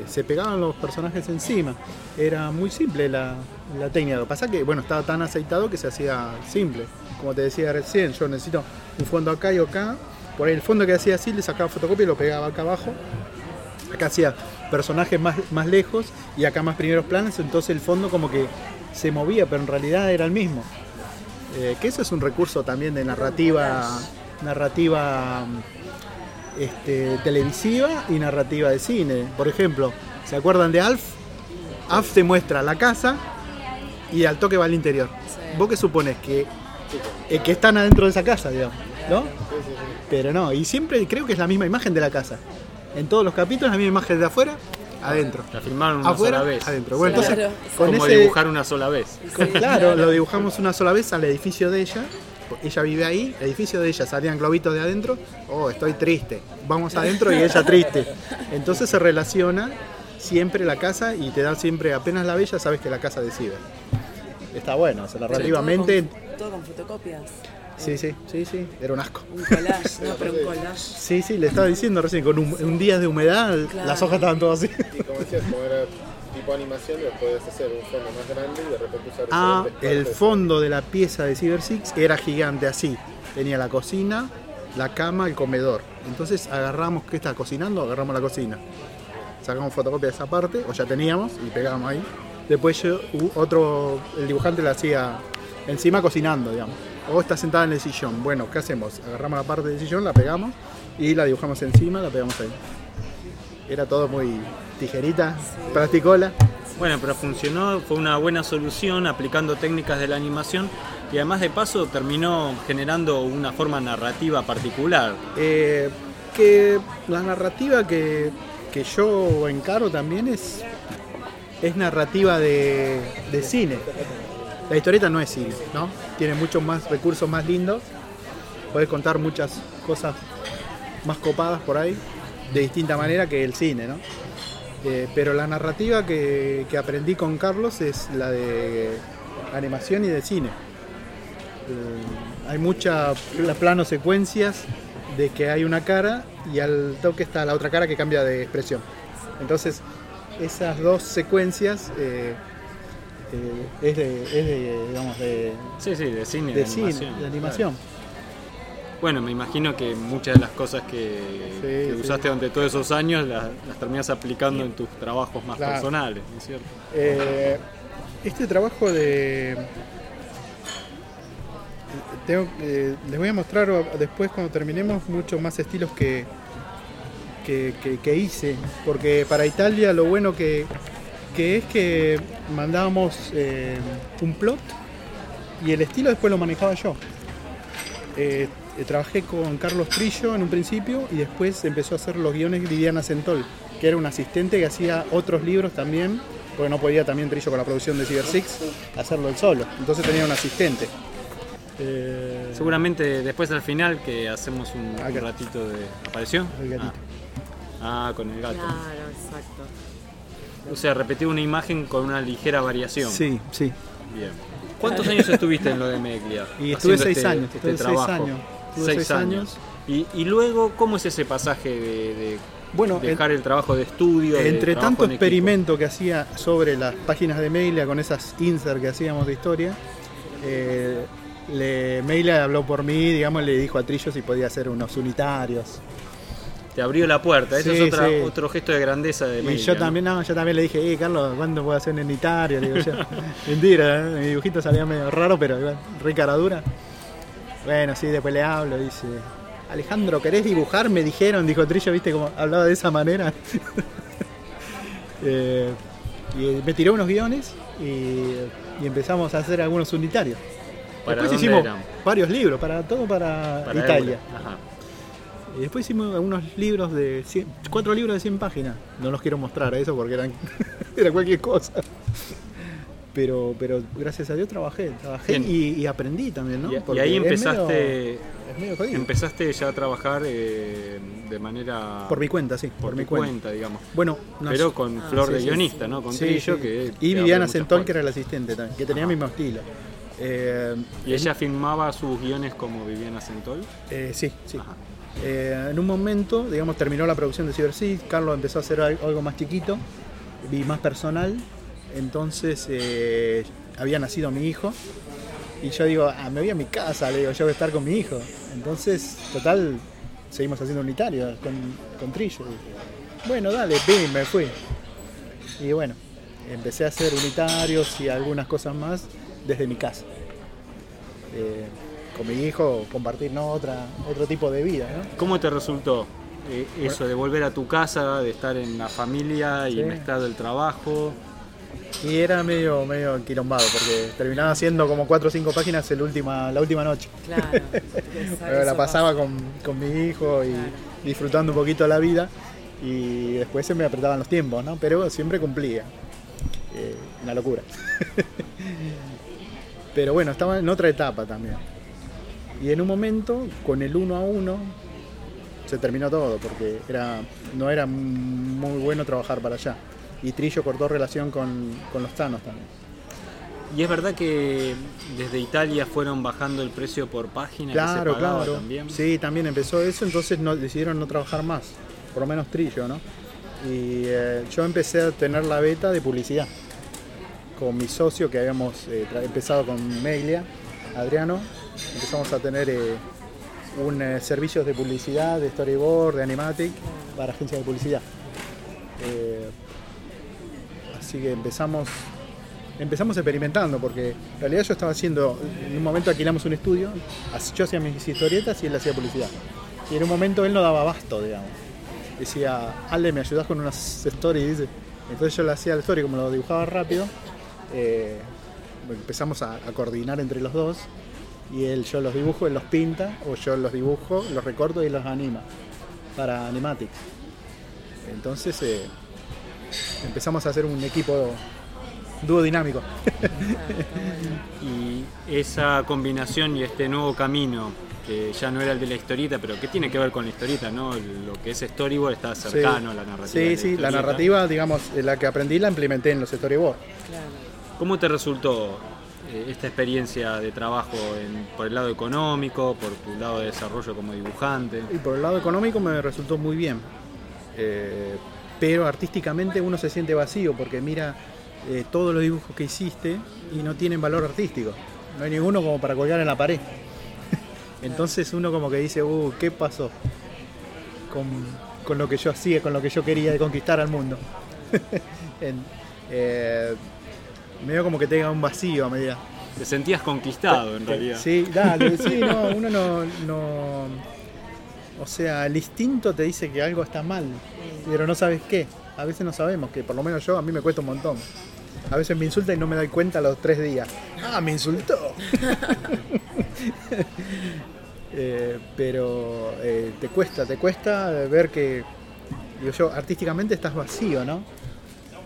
se pegaban los personajes encima. Era muy simple la, la técnica. Lo que pasa es que bueno, estaba tan aceitado que se hacía simple. Como te decía recién, yo necesito un fondo acá y acá. Por ahí el fondo que hacía así, le sacaba fotocopia y lo pegaba acá abajo. Acá hacía personajes más, más lejos y acá más primeros planos, entonces el fondo como que se movía, pero en realidad era el mismo. Eh, que eso es un recurso también de narrativa, narrativa mm, este, televisiva y narrativa de cine. Por ejemplo, ¿se acuerdan de Alf? Alf te muestra la casa y al toque va al interior. ¿Vos qué supones? Que, eh, que están adentro de esa casa, digamos, ¿no? Pero no, y siempre creo que es la misma imagen de la casa. En todos los capítulos la misma imagen de afuera, adentro. La filmaron una Afuera, sola vez. adentro. Bueno, Claro, entonces, con Como ese, dibujar una sola vez. con- (laughs) claro, lo dibujamos una sola vez al edificio de ella. Ella vive ahí, el edificio de ella salían globitos de adentro. Oh, estoy triste. Vamos adentro y ella triste. Entonces se relaciona siempre la casa y te da siempre, apenas la bella, sabes que la casa de Ciber. Está bueno, o sea, narrativamente. Todo con, todo con fotocopias. Sí, sí, sí, sí, era un asco. Un collage, no, pero un collage. Sí, sí, le estaba diciendo recién, con un, un día de humedad, Claro. las hojas estaban todas así. Y como decías, como era tipo animación, le podés hacer un fondo más grande y de repente usar Ah, el fondo de la pieza de Cyber Six era gigante así. Tenía la cocina, la cama, el comedor. Entonces agarramos, ¿qué está cocinando? Agarramos la cocina. Sacamos fotocopia de esa parte, o ya teníamos, y pegábamos ahí. Después yo, otro, el dibujante la hacía encima cocinando, digamos. O está sentada en el sillón. Bueno, ¿qué hacemos? Agarramos la parte del sillón, la pegamos y la dibujamos encima, la pegamos ahí. Era todo muy tijerita, plasticola. Bueno, pero funcionó, fue una buena solución aplicando técnicas de la animación y además de paso terminó generando una forma narrativa particular. Eh, que la narrativa que, que yo encaro también es, es narrativa de, de cine. La historieta no es cine, ¿no? Tiene muchos más recursos más lindos. Puedes contar muchas cosas más copadas por ahí, de distinta manera que el cine, ¿no? Eh, pero la narrativa que, que aprendí con Carlos es la de animación y de cine. Eh, hay muchas planos secuencias de que hay una cara y al toque está la otra cara que cambia de expresión. Entonces, esas dos secuencias eh, eh, es, de, es de, digamos, de, Sí, sí, de cine, de de, cine, animación. de animación. claro. Bueno, me imagino que muchas de las cosas que, que sí. usaste durante todos esos años las, las terminas aplicando en tus trabajos más Claro. personales, ¿no es cierto? Eh, este trabajo de. Tengo, eh, les voy a mostrar después cuando terminemos muchos más estilos que, que, que- que hice. Porque para Italia lo bueno que, que es que mandábamos eh, un plot y el estilo después lo manejaba yo. Eh, eh, trabajé con Carlos Trillo en un principio y después empezó a hacer los guiones Viviana Centol, que era un asistente que hacía otros libros también, porque no podía también Trillo con la producción de Cyber Six hacerlo él solo. Entonces tenía un asistente. Eh, Seguramente después al final que hacemos un, un ratito de... ¿Apareció? El gatito. Ah. Ah, con el gato. Claro, exacto. O sea, repetir una imagen con una ligera variación. Sí, sí. Bien. ¿Cuántos años estuviste en lo de Meglia? Y estuve seis este- años, este estuve seis trabajo? años, estuve Seis seis años. años. Y, y luego, ¿cómo es ese pasaje de, de Bueno, dejar el, trabajo de estudio? de Entre trabajo tanto en experimento que hacía sobre las páginas de Mailia con esas insert que hacíamos de historia, eh, le, Mailia habló por mí, digamos, le dijo a Trillo si podía hacer unos unitarios. Te abrió la puerta. Eso Sí, es otra- sí. otro gesto de grandeza de Y Meglia, yo también, no, yo también le dije, eh, Carlos, ¿cuándo puedo hacer? Le digo yo. (laughs) Mentira, ¿eh? mi dibujito salía medio raro, pero igual, re cara dura. Bueno, sí, después le hablo, dice, Alejandro, ¿querés dibujar? Me dijeron, dijo Trillo, viste cómo hablaba de esa manera. (laughs) Eh, y me tiró unos guiones y, y empezamos a hacer algunos unitarios. ¿Para Después hicimos eran? varios libros, para todo para, Para Italia. Ajá. Y después hicimos algunos libros de 100, cuatro libros de 100 páginas. No los quiero mostrar a eso porque eran (laughs) era cualquier cosa. Pero, pero gracias a Dios trabajé, trabajé y, y aprendí también, ¿no? Y- ahí es medio- empezaste, es medio jodido. empezaste ya a trabajar eh, de manera... por mi cuenta, sí, por, por mi cuenta. cuenta, digamos. Bueno, nos- Pero con Ah, flor sí, de sí. guionista, ¿no? Con Trillo, que... y Viviana Centol, que era el asistente también, que tenía el mismo estilo. Eh, ¿Y ella filmaba sus guiones como Viviana Centol? eh, sí, sí. Ajá. Eh, en un momento, digamos, terminó la producción de Cyber Carlos empezó a hacer al- algo más chiquito y más personal. Entonces eh, había nacido mi hijo y yo digo, ah, me voy a mi casa, le digo, yo voy a estar con mi hijo. Entonces, total, seguimos haciendo unitario con, con Trillo. Bueno, dale, pim, me fui. Y bueno, empecé a hacer unitarios y algunas cosas más desde mi casa. eh, con mi hijo compartir ¿no? Otra, otro tipo de vida. ¿no? ¿Cómo te resultó eh, eso de volver a tu casa, de estar en la familia y Sí. mezclado el trabajo? Y era medio, medio quilombado, porque terminaba haciendo como cuatro o cinco páginas el última, la última noche. Claro. (laughs) Pero la pasaba con, con mi hijo y disfrutando un poquito la vida y después se me apretaban los tiempos, ¿no? Pero siempre cumplía. Eh, una locura. (laughs) Pero bueno, estaba en otra etapa también. Y en un momento, con el uno a uno, se terminó todo, porque era, no era muy bueno trabajar para allá. Y Trillo cortó relación con, con los Thanos también. Y es verdad que desde Italia fueron bajando el precio por página. que se Claro, claro. También. Sí, también empezó eso, entonces no, decidieron no trabajar más, por lo menos Trillo, ¿no? Y eh, yo empecé a tener la beta de publicidad con mi socio que habíamos eh, empezado con Meglia, Adriano, empezamos a tener eh, un eh, servicio de publicidad, de storyboard, de animatic para agencias de publicidad. Eh, así que empezamos empezamos experimentando porque en realidad yo estaba haciendo en un momento alquilamos un estudio yo hacía mis historietas y él hacía publicidad. Y en un momento él no daba abasto digamos. Decía Ale me ayudas con unas stories entonces yo le hacía el story como lo dibujaba rápido. Empezamos a coordinar entre los dos y él yo los dibujo él los pinta o yo los dibujo los recorto y los anima para animatics entonces eh, empezamos a hacer un equipo dúo dinámico. (laughs) Y esa combinación y este nuevo camino, que ya no era el de la historieta, pero que tiene que ver con la historieta, ¿no? Lo que es storyboard está cercano a la narrativa. Sí, sí, la narrativa, digamos, la que aprendí la implementé en los storyboards. Claro. ¿Cómo te resultó esta experiencia de trabajo por el lado económico, por tu lado de desarrollo como dibujante? Y por el lado económico me resultó muy bien. Eh, pero artísticamente uno se siente vacío porque mira eh, todos los dibujos que hiciste y no tienen valor artístico. No hay ninguno como para colgar en la pared. (laughs) Entonces uno como que dice, uh, ¿qué pasó? Con, con lo que yo hacía, con lo que yo quería de conquistar al mundo. (laughs) Eh, medio como que tenga un vacío a medida. Te sentías conquistado en realidad. Sí, dale, (laughs) sí, no, uno no, no. O sea, el instinto te dice que algo está mal, pero no sabes qué. A veces no sabemos, que por lo menos yo, a mí me cuesta un montón. A veces me insulta y no me doy cuenta a los tres días. ¡Ah, me insultó! (laughs) Eh, pero eh, te cuesta, te cuesta ver que, digo yo, artísticamente estás vacío, ¿no?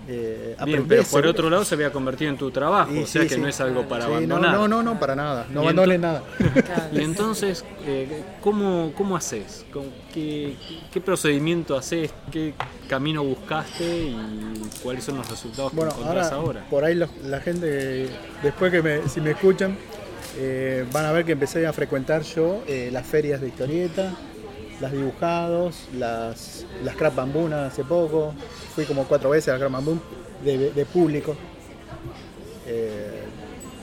Eh, Bien, pero por otro lado se había convertido en tu trabajo, y o sea sí, que sí. no es algo para Sí, abandonar. No, no, no, para nada. No abandones nada. (laughs) Y entonces, eh, ¿cómo, ¿cómo haces? ¿Con ¿Qué, ¿Qué procedimiento haces? ¿Qué camino buscaste? ¿Y cuáles son los resultados que encontrás ahora, ahora? por ahí los- la gente, después que me, si me escuchan, eh, van a ver que empecé a frecuentar yo eh, las ferias de historieta, las dibujados, las, las Crap Bambuna hace poco, fui como cuatro veces a las Crap Bamboo de, de público. Eh,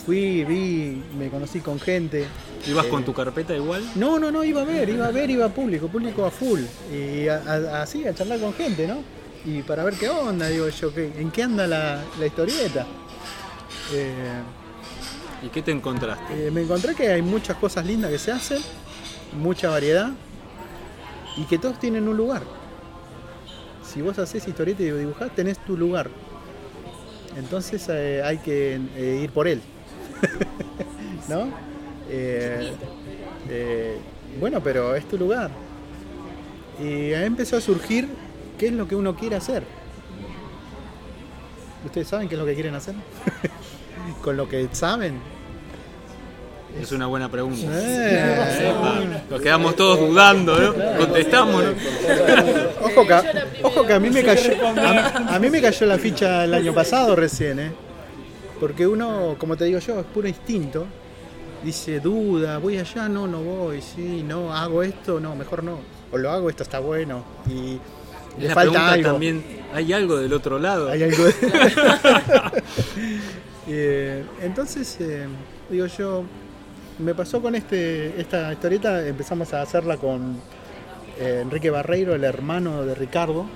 fui, vi, me conocí con gente. ¿Ibas eh, con tu carpeta igual? No, no, no, iba a ver, iba a ver, iba a público, público a full. Y a- a- así, a charlar con gente, ¿no? Y para ver qué onda, digo yo, ¿qué- ¿en qué anda la, la historieta? Eh, ¿Y qué te encontraste? me encontré que hay muchas cosas lindas que se hacen, mucha variedad, y que todos tienen un lugar. Si vos haces historieta y dibujás, tenés tu lugar. Entonces eh, hay que eh, ir por él. (laughs) ¿No? Eh, bueno, pero es tu lugar. Y ahí empezó a surgir qué es lo que uno quiere hacer. ¿Ustedes saben qué es lo que quieren hacer? (laughs) Con lo que saben. Es una buena pregunta. Eh, Ah, Nos quedamos todos dudando, ¿no? Contestamos, ¿no? (laughs) Ojo que, ojo que a mí me cayó a, a mí me cayó la ficha el año pasado recién, ¿eh? Porque uno, como te digo yo, es puro instinto. Dice, duda, voy allá, no, no voy, sí, no, hago esto, no, mejor no. O lo hago, esto está bueno. Y le la falta pregunta algo. también, ¿hay algo del otro lado? Hay algo de- (laughs) (laughs) Eh, entonces, eh, digo yo, me pasó con este esta historieta, empezamos a hacerla con eh, Enrique Barreiro, el hermano de Ricardo.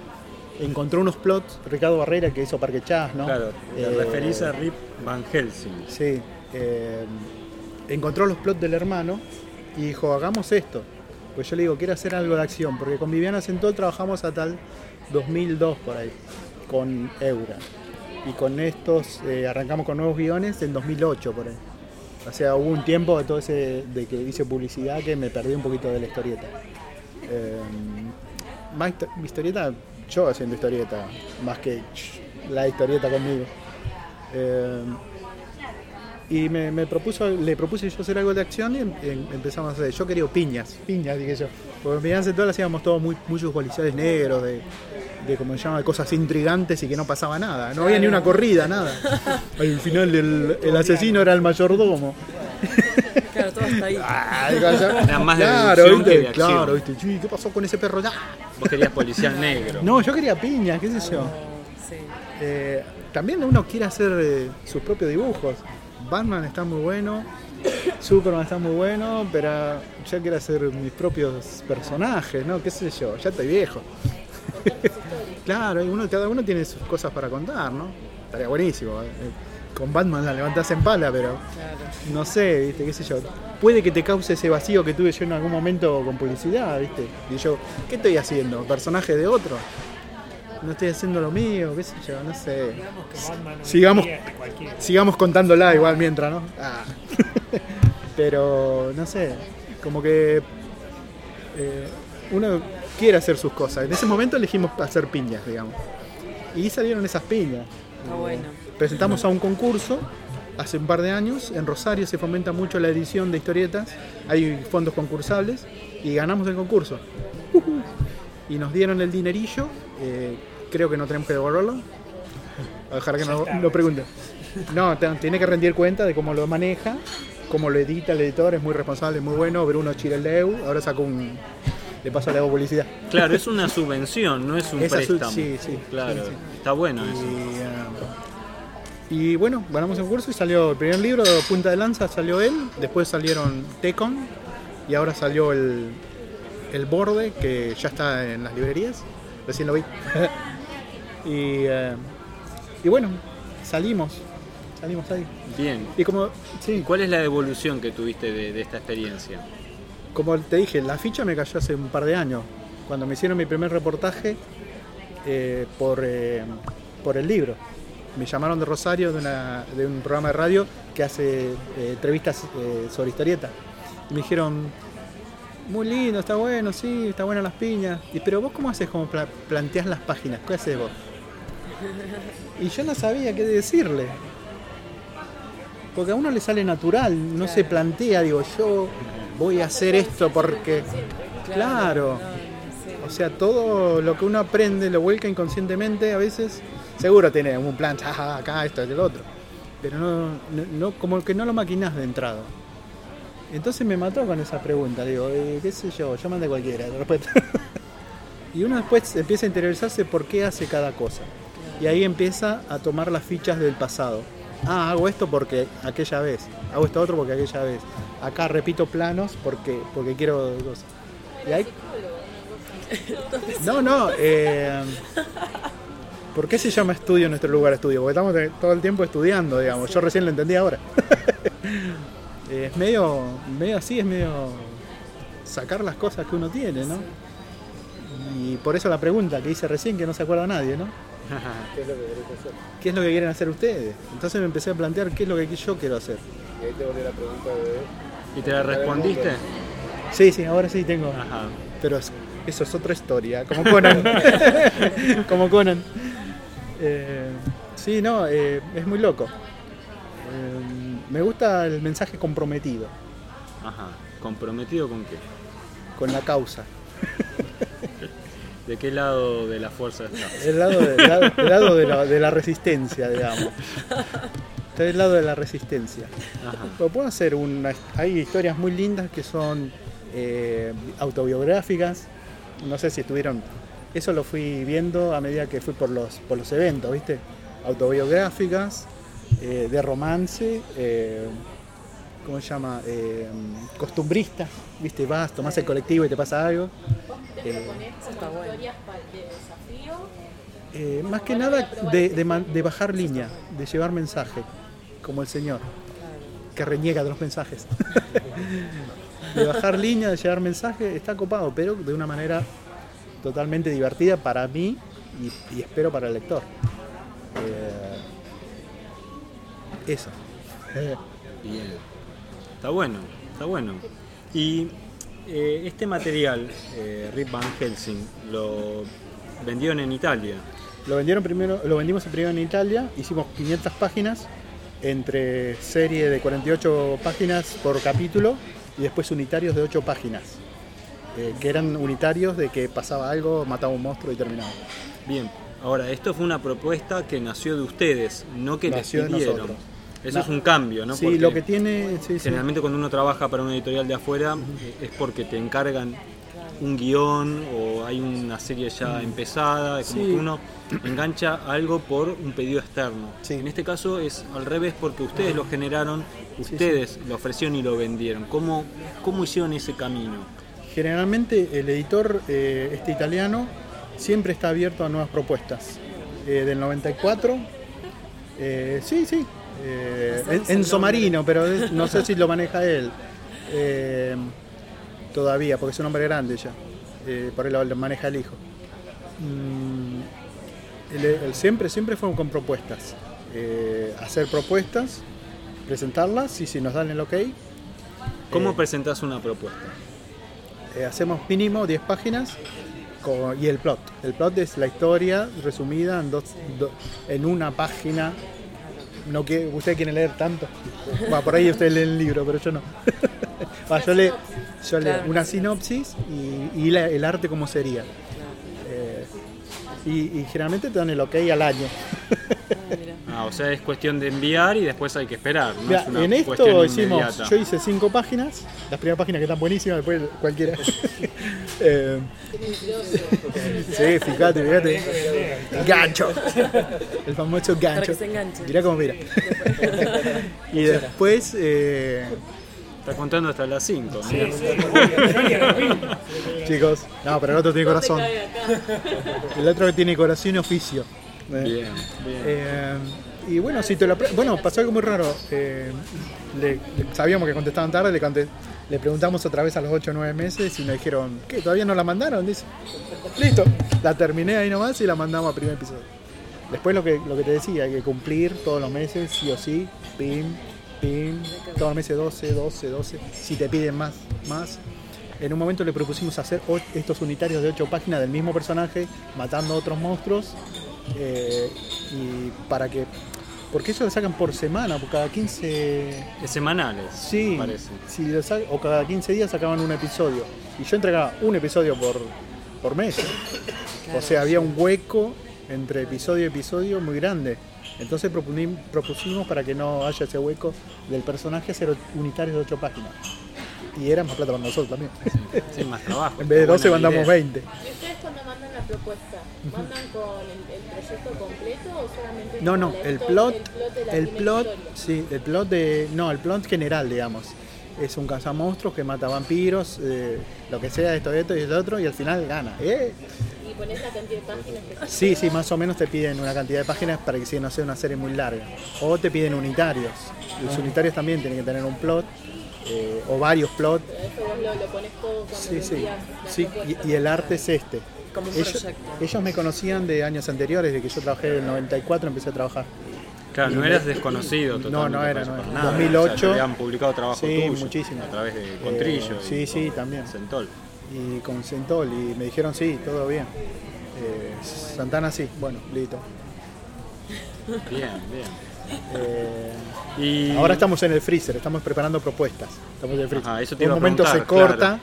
Encontró unos plots, Ricardo Barreira, que hizo Parque Chas, ¿no? Claro, te Eh, referís a Rip Van Helsing. Sí. eh, encontró los plots del hermano y dijo, hagamos esto. Pues yo le digo, quiero hacer algo de acción, porque con Viviana Centol trabajamos a tal 2002 por ahí, con Eura. Y con estos arrancamos con nuevos guiones en 2008 por ahí. O sea, hubo un tiempo de todo ese de que hice publicidad que me perdí un poquito de la historieta. Eh, más historieta, yo haciendo historieta, más que la historieta conmigo. Eh, y me, me propuso, le propuse yo hacer algo de acción y em- em- empezamos a hacer. Yo quería piñas, piñas, dije yo. Porque en Miranda Central hacíamos todos muy, muchos policiales negros, de, de como se llama, de cosas intrigantes y que no pasaba nada. No había ni una corrida, nada. (laughs) Al final el, el asesino era el mayordomo. Claro, todo está ahí. Ah, ya- Era más de claro, ¿viste? que de acción. Claro, ¿viste? Sí, ¿qué pasó con ese perro? ¡Ah! Vos querías policial negro. No, yo quería piñas, qué sé yo. Sí. Eh, también uno quiere hacer eh, sus propios dibujos. Batman está muy bueno, Superman está muy bueno, pero yo quiero hacer mis propios personajes, ¿no? ¿Qué sé yo? Ya estoy viejo. (laughs) claro, uno, cada uno tiene sus cosas para contar, ¿no? Estaría buenísimo. eh. Con Batman la levantás en pala, pero no sé, ¿viste? ¿Qué sé yo? Puede que te cause ese vacío que tuve yo en algún momento con publicidad, ¿viste? Y yo, ¿qué estoy haciendo? ¿Personaje de otro? No estoy haciendo lo mío, qué sé yo, no sé. Sigamos, sigamos contándola igual mientras, ¿no? Ah. (laughs) Pero, no sé, como que eh, uno quiere hacer sus cosas. En ese momento elegimos hacer piñas, digamos. Y salieron esas piñas. Está bueno. Presentamos a un concurso hace un par de años. En Rosario se fomenta mucho la edición de historietas. Hay fondos concursables y ganamos el concurso. Y nos dieron el dinerillo. eh, creo que no tenemos que devolverlo. A dejar que no lo pregunten. No, tiene que rendir cuenta de cómo lo maneja, cómo lo edita el editor. Es muy responsable, muy bueno. Bruno Chireleu. Ahora sacó un. Le paso le hago publicidad. Claro, es una subvención, no es un Esa préstamo. sí, sí, Claro, sí, sí. está bueno eso. Y, ah, y bueno, ganamos el concurso y salió el primer libro, Punta de Lanza, salió él. Después salieron Tecon y ahora salió el, el Borde, que ya está en las librerías. Recién lo vi. (laughs) y, eh, y bueno, salimos. Salimos ahí. Bien. Y como, sí, ¿Cuál es la evolución que tuviste de, de esta experiencia? como te dije, la ficha me cayó hace un par de años. Cuando me hicieron mi primer reportaje eh, por, eh, por el libro. Me llamaron de Rosario de, una- de un programa de radio que hace entrevistas sobre historieta. Y me dijeron, muy lindo, está bueno, sí, está buenas las piñas. Y, pero vos cómo haces como pla- planteás las páginas? ¿Qué haces vos? Y yo no sabía qué decirle. Porque a uno le sale natural, no se plantea, digo, yo voy a hacer esto porque... Claro. O sea, todo lo que uno aprende lo vuelca inconscientemente a veces. Seguro tiene un plan, "Ah, acá, esto, el otro. Pero no, no, no- como que no lo maquinás de entrada. Entonces me mató con esa pregunta. Digo, eh, qué sé yo, yo mandé cualquiera. de repente. (laughs) y uno después empieza a interiorizarse por qué hace cada cosa. Y ahí empieza a tomar las fichas del pasado. Ah, hago esto porque aquella vez. Hago esto otro porque aquella vez. Acá repito planos porque, porque quiero cosas. No, no. eh, ¿Por qué se llama estudio nuestro lugar estudio? Porque estamos todo el tiempo estudiando, digamos. Yo recién lo entendí ahora. (laughs) Es medio, medio así, es medio sacar las cosas que uno tiene, ¿no? Y por eso la pregunta que hice recién, que no se acuerda nadie, ¿no? (laughs) ¿Qué es lo que querés hacer? ¿Qué es lo que quieren hacer ustedes? Entonces me empecé a plantear qué es lo que yo quiero hacer. Y ahí te volvió la pregunta de. ¿Y te la respondiste? Sí, sí, ahora sí tengo. Ajá. Pero es- eso es otra historia, como Conan. (laughs) como Conan. Eh, sí, no, eh, es muy loco. Eh, me gusta el mensaje comprometido Ajá. ¿Comprometido con qué? con la causa. ¿De qué lado de la fuerza estás? (laughs) El lado de, el lado- el lado de la, de la resistencia, digamos. Estoy del lado de la resistencia. Ajá. Puedo hacer una. Hay historias muy lindas que son eh, autobiográficas. No sé si estuvieron. Eso lo fui viendo a medida que fui por los, por los eventos, ¿viste? Autobiográficas, eh, de romance, eh, ¿cómo se llama? Eh, costumbristas, ¿viste? Vas, tomás el colectivo y te pasa algo. Eh, está bueno. eh, más que nada de, de bajar línea, de llevar mensaje, como el Señor. que reniega de los mensajes. (laughs) de bajar línea, de llevar mensajes, está copado, pero de una manera totalmente divertida para mí y, y espero para el lector. Eh, eso. Eh, Bien. Está bueno, está bueno. Y eh, este material, eh, Rip Van Helsing, lo vendieron en Italia. Lo vendieron primero, lo vendimos primero en Italia, hicimos 500 páginas entre serie de 48 páginas por capítulo y después unitarios de 8 páginas. eh, que eran unitarios de que pasaba algo, mataba un monstruo y terminaba. Bien. Ahora, esto fue una propuesta que nació de ustedes, no que Nació les pidieron. nosotros. Eso es un cambio, ¿no? sí, Porque lo que tiene. sí, sí. Generalmente cuando uno trabaja para una editorial de afuera es porque te encargan un guion o hay una serie ya empezada, es como Sí. que uno engancha algo por un pedido externo. Sí. En este caso es al revés porque ustedes lo generaron, ustedes lo ofrecieron y lo vendieron. ¿Cómo, cómo hicieron ese camino? Generalmente el editor, eh, este italiano, siempre está abierto a nuevas propuestas. Eh, del 94, eh, sí, sí, eh, Enzo. Marino, pero es- no sé si lo maneja él. (laughs) Eh, todavía, porque es un hombre grande ya. Eh, por él lo, lo maneja el hijo. Mm, él- él siempre, siempre fue con propuestas. Eh, hacer propuestas, presentarlas y si nos dan el ok, ¿Cómo presentás una propuesta? hacemos mínimo 10 páginas con- y el plot. El plot es la historia resumida en, dos, do- en una página. No que ustedes quieren leer tanto. Bueno, por ahí ustedes leen el libro, pero yo no. (laughs) Yo leo, yo leo Claro. una sinopsis y, y la- el arte como sería. Eh, y, y generalmente te dan el ok al año. Ah, o sea, es cuestión de enviar y después hay que esperar. No Mira, es una en esto hicimos, inmediata. yo hice cinco páginas, las primeras páginas que están buenísimas, después cualquiera. (laughs) Eh, sí, fíjate, fíjate. Gancho. El famoso Para gancho. que se enganche. Mirá cómo mira. (laughs) y después, eh, Está contando hasta las 5. chicos, no, pero el otro tiene corazón. El otro tiene corazón y oficio. Bien, bien. Eh, y bueno, si te lo bueno, pasó algo muy raro. Eh, sabíamos que contestaban tarde, le, conte- le preguntamos otra vez a los 8 o 9 meses y nos dijeron, ¿qué? ¿Todavía no la mandaron? Dice, listo, la terminé ahí nomás y la mandamos a primer episodio. Después lo que, lo que te decía, hay que cumplir todos los meses, sí o sí, pim, pim, todos los meses 12, 12, 12, si te piden más, más. En un momento le propusimos hacer estos unitarios de 8 páginas del mismo personaje, matando a otros monstruos, eh, y para que... Porque ellos lo sacan por semana, por cada 15... Es semanales, Sí, parece. si lo sa- o cada 15 días sacaban un episodio. Y yo entregaba un episodio por, por mes. O sea, había un hueco entre episodio y episodio muy grande. Entonces propusimos para que no haya ese hueco del personaje hacer unitarios de 8 páginas. Y era más plata para nosotros también. Sí, más (laughs) trabajo. en vez de 12 Buena mandamos idea. 20. ¿Y ustedes cuando mandan la propuesta, mandan con el, el proyecto solamente No, no, el plot, el plot sí, el plot de, no, el plot general, digamos. Es un cazamonstruos que mata vampiros, eh, lo que sea, esto, esto y el otro, y al final gana. ¿eh? Y pones la cantidad de páginas que Sí, sí, más o menos te piden una cantidad de páginas para que si no sea una serie muy larga. O te piden unitarios. Los unitarios también tienen que tener un plot, eh, o varios plots. Pero eso vos lo, lo pones todo cuando Sí, sí, sí, y el arte es este. Como un Ellos, proyecto. ellos me conocían de años anteriores, de que yo trabajé en el 94, empecé a trabajar. Claro, no eras desconocido No, totalmente. no era, por eso, no era. nada. 2008. O sea, habían publicado trabajo Sí, tuyo. muchísimo. A través de Contrillo. Eh, sí, y sí, con también. Centol. y con Centol y me dijeron sí, todo bien. Eh, Santana sí, bueno, listo. Bien, bien. Eh, Y Ahora estamos en el freezer, estamos preparando propuestas. Estamos en el freezer. Ajá, eso te un a momento se corta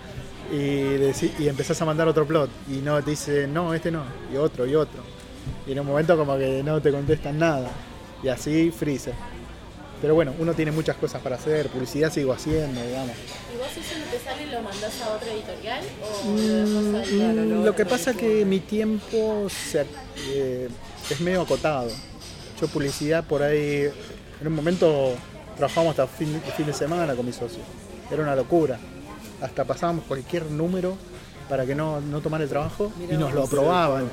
y, y empezás a mandar otro plot y no te dice no, este no, y otro, y otro. Y en un momento como que no te contestan nada. Y así freezer. Pero bueno, uno tiene muchas cosas para hacer, publicidad sigo haciendo, digamos. ¿Y vos eso no te sale lo mandás a otra editorial o Mm, lo mm, lo que pasa es que mi tiempo se- eh, es medio acotado. Yo publicidad por ahí, en un momento trabajamos hasta fin, fin de semana con mi socio. Era una locura. Hasta pasábamos cualquier número para que no, no tomara el trabajo y nos lo aprobaban.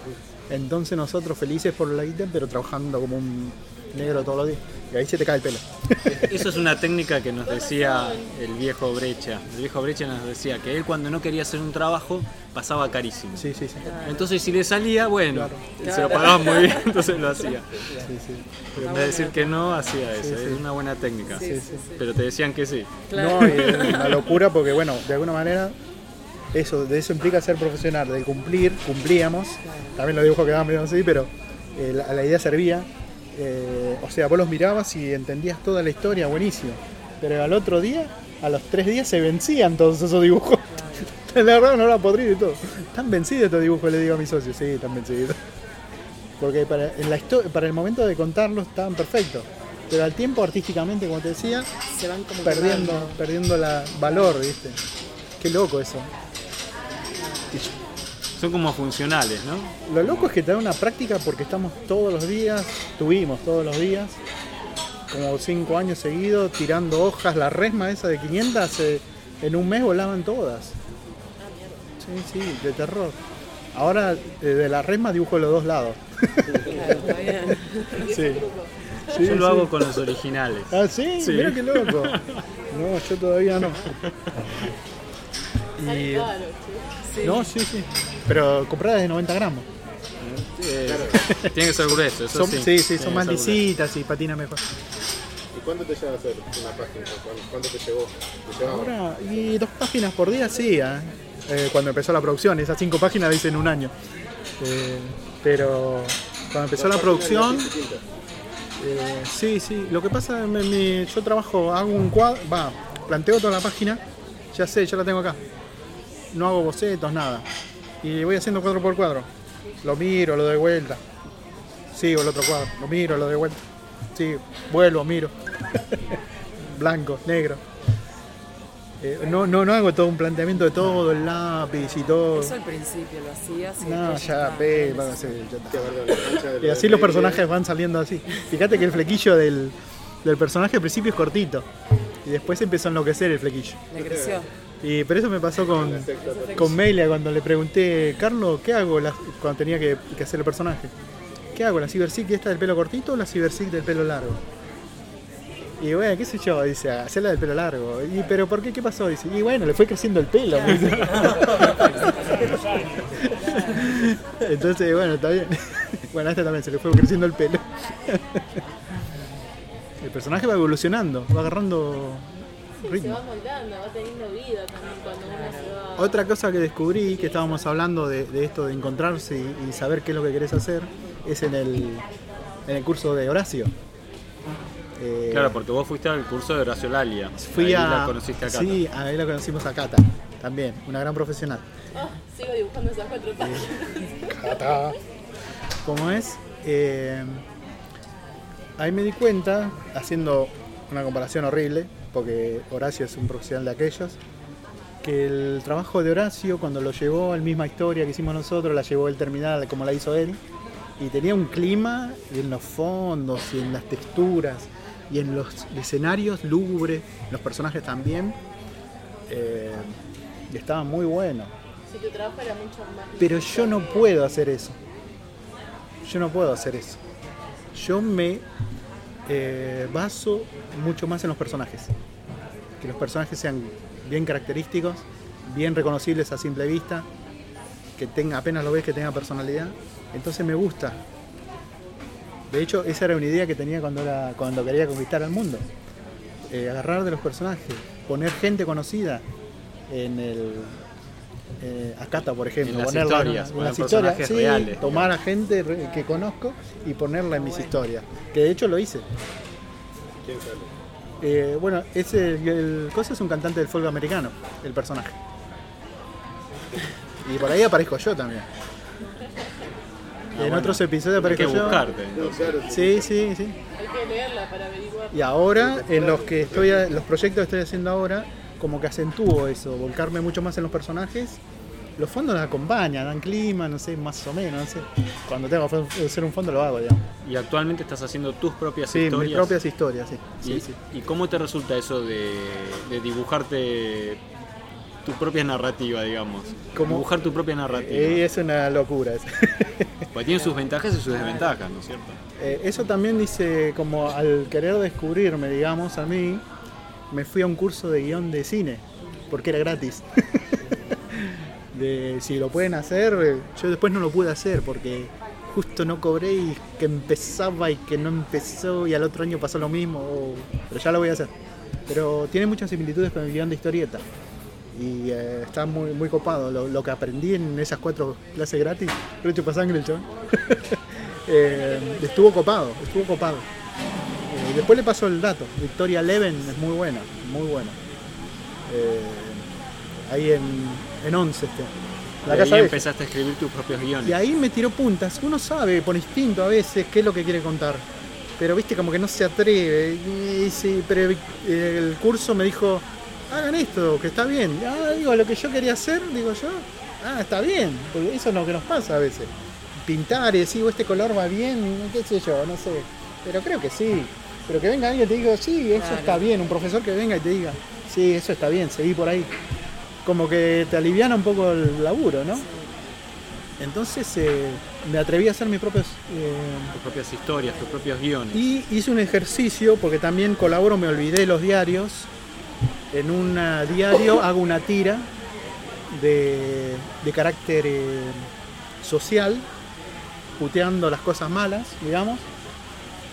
Entonces nosotros felices por la guita, pero trabajando como un, negro todos los días. Y ahí se te cae el pelo. (laughs) Eso es una técnica que nos decía el viejo Brecha. El viejo Brecha nos decía que él cuando no quería hacer un trabajo pasaba carísimo. Sí, sí, sí. Entonces si le salía, bueno, Claro. se lo pagaba muy bien, entonces lo hacía. sí, sí. Pero en vez de decir que no, hacía eso. Sí, sí. Es una buena técnica. Sí, sí. Pero te decían que sí. Claro. No, y es una locura porque, bueno, de alguna manera, eso, de eso implica ser profesional, de cumplir, cumplíamos. También los dibujos quedaban medio así, pero eh, la, la idea servía. Eh, o sea, vos los mirabas y entendías toda la historia, buenísimo. Pero al otro día, a los tres días, se vencían todos esos dibujos. (laughs) La verdad, no la podrido y todo. Están vencidos estos dibujos, le digo a mis socios. Sí, están vencidos. Porque para, en la para el momento de contarlos estaban perfectos. Pero al tiempo, artísticamente, como te decía, Se van como perdiendo, quemando. perdiendo la valor, ¿viste? Qué loco eso. Son como funcionales, ¿no? Lo loco es que te da una práctica porque estamos todos los días, tuvimos todos los días, como cinco años seguidos, tirando hojas, la resma esa de 500, eh, en un mes volaban todas. Sí, sí, de terror. Ahora eh, de la resma dibujo los dos lados. Claro, está bien. Sí. Sí, Yo lo sí. hago con los originales. Ah, sí, Sí. mira qué loco. No, yo todavía no. Y. Sí. no, sí, sí. Pero compradas de 90 gramos. Eh, tiene que ser grueso, eso Son, sí. sí, son que más lisitas y patina mejor. ¿Y cuánto te lleva a hacer una página? ¿Cuánto, te llevó? ¿Te llevaba? Ahora, y dos páginas por día, sí. ¿eh? Eh, cuando empezó la producción, esas cinco páginas las hice en un año. Eh, pero cuando empezó la producción, eh, sí, sí. Lo que pasa, me- me- yo trabajo, hago un cuadro, va, planteo toda la página, ya sé, ya la tengo acá. No hago bocetos, nada. Y voy haciendo cuadro por cuadro. Lo miro, lo doy vuelta. Sigo el otro cuadro, lo miro, lo doy vuelta. Sí, vuelvo, miro. (laughs) Blanco, negro. Eh, no, no, no hago todo un planteamiento de todo el lápiz y todo. Eso al principio lo hacías. y No, ya, ve, van a ser- Y así los personajes van saliendo así. Fíjate que el flequillo del, del personaje al principio es cortito. Y después empezó a enloquecer el flequillo. Le creció. Y pero eso me pasó con, con Melia cuando le pregunté, Carlos, ¿qué hago la- cuando tenía que, que hacer el personaje? ¿Qué hago? ¿La Cybersic esta del pelo cortito o la Cybersic del pelo largo? Y bueno, qué sé yo, dice, hacerla del pelo largo. ¿Y pero por qué? ¿Qué pasó? Dice, y bueno, le fue creciendo el pelo. (laughs) Entonces, bueno, está bien. (laughs) Bueno, a este también se le fue creciendo el pelo. (laughs) El personaje va evolucionando, va agarrando Se va moldando, va teniendo vida también cuando uno se va. Otra cosa que descubrí, que estábamos hablando de, de esto de encontrarse y, y saber qué es lo que querés hacer, es en el, en el curso de Horacio. Eh, Claro, porque vos fuiste al curso de Horacio Lalia. fui Ahí a. la conociste acá. Sí, ahí la conocimos a Cata, también, una gran profesional. Ah, sigo dibujando esas cuatro páginas. Cata. ¿Cómo es? Eh, ahí me di cuenta, haciendo una comparación horrible, porque Horacio es un profesional de aquellos, que el trabajo de Horacio, cuando lo llevó, la misma historia que hicimos nosotros, la llevó él terminada como la hizo él, y tenía un clima en los fondos y en las texturas y en los escenarios lúgubres, los personajes también, eh, y estaba muy bueno. Si tu trabajo era mucho más. Pero yo no puedo hacer eso. Yo no puedo hacer eso. Yo me eh, baso mucho más en los personajes. Que los personajes sean bien característicos, bien reconocibles a simple vista, que tenga, apenas lo ves que tenga personalidad. Entonces me gusta. De hecho, esa era una idea que tenía cuando, era, cuando quería conquistar al mundo. Eh, agarrar de los personajes, poner gente conocida en el, eh, a Cata, por ejemplo, En las ponerla historias, en, poner las historias, sí, reales. tomar a gente re- que conozco y ponerla en mis historias, que de hecho lo hice. ¿Quién sale? Eh, bueno, ese el cosa es un cantante del folk americano, el personaje. Y por ahí aparezco yo también. Y en bueno. otros episodios Hay que aparezco yo. buscarte. No, claro, Sí, sí, sí. Hay que leerla para averiguar. Y ahora, en los que estoy, los proyectos que estoy haciendo ahora, como que acentúo eso, volcarme mucho más en los personajes. Los fondos acompañan, dan clima, no sé, más o menos, no sé. Cuando tengo que hacer un fondo lo hago, digamos. Y actualmente estás haciendo tus propias Sí, historias. mis propias historias, sí. ¿Y, sí, sí. y cómo te resulta eso de, de dibujarte tu propia narrativa, digamos. Dibujar tu propia narrativa. Eh, es una locura. eso. (laughs) Porque tiene sus ventajas y sus desventajas, ¿no es cierto? Eh, eso también dice, como al querer descubrirme, digamos, a mí, me fui a un curso de guion de cine, porque era gratis. (laughs) si lo pueden hacer, yo después no lo pude hacer porque justo no cobré y que empezaba y que no empezó y al otro año pasó lo mismo, pero ya lo voy a hacer. Pero tiene muchas similitudes con el guion de historieta y eh, está muy, muy copado. Lo, que aprendí en esas cuatro clases gratis, lo he el. Eh, estuvo copado, estuvo copado. Después le pasó el dato. Victoria Leven es muy buena, muy buena. Eh, ahí en, en 11 este. Y La ahí empezaste a escribir tus propios guiones. Y ahí me tiró puntas. Uno sabe por instinto a veces qué es lo que quiere contar. Pero viste como que no se atreve. Y, sí, pero eh, el curso me dijo, hagan esto, que está bien. Ah, digo, lo que yo quería hacer, digo yo, ah, está bien. Porque eso es lo que nos pasa a veces. Pintar y decir, "Oh, este color va bien, qué sé yo, no sé. Pero creo que sí. Pero que venga alguien y te diga, sí, eso Claro. está bien. Un profesor que venga y te diga, sí, eso está bien, seguí por ahí. Como que te aliviana un poco el laburo, ¿no? Entonces eh, me atreví a hacer mis propios... eh, Tus propias historias, tus propios guiones. y hice un ejercicio, porque también colaboro, me olvidé de los diarios. En un diario hago una tira de, de carácter eh, social, puteando las cosas malas, digamos.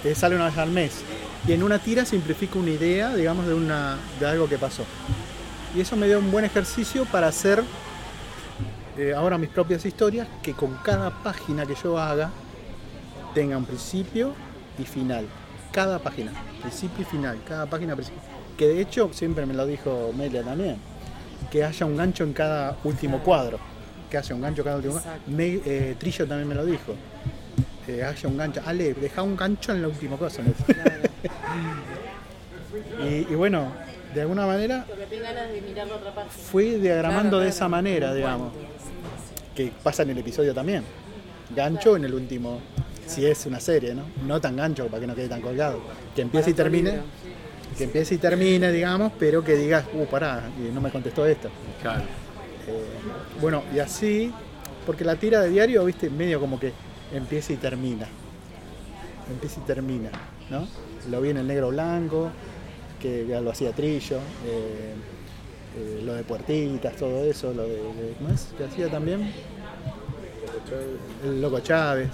Que sale una vez al mes. Y en una tira simplifico una idea, digamos, de, una, de algo que pasó. Y eso me dio un buen ejercicio para hacer eh, ahora mis propias historias, que con cada página que yo haga tenga un principio y final. Cada página, principio y final, cada página principio. Que de hecho, siempre me lo dijo Melia también, que haya un gancho en cada último cuadro. Que haya un gancho en cada último cuadro. Me- eh, Trillo también me lo dijo. Que haya un gancho. Ale, deja un gancho en la última cosa. y, y bueno, de alguna manera fui diagramando Claro, de esa manera, digamos. puente, sí, sí. Que pasa en el episodio también. Gancho en el último, si es una serie, ¿no? No tan gancho para que no quede tan colgado. Que empiece y termine, que empiece y termine, digamos, pero que digas, uh, pará, y no me contestó esto. Claro. Eh, bueno, y así, porque la tira de diario, viste, medio como que empieza y termina. Empieza y termina, ¿no? Lo vi en el negro blanco, que ya lo hacía Trillo, eh, eh, lo de puertitas, todo eso, lo de, de- ¿cómo es? Que hacía también el Loco Chávez.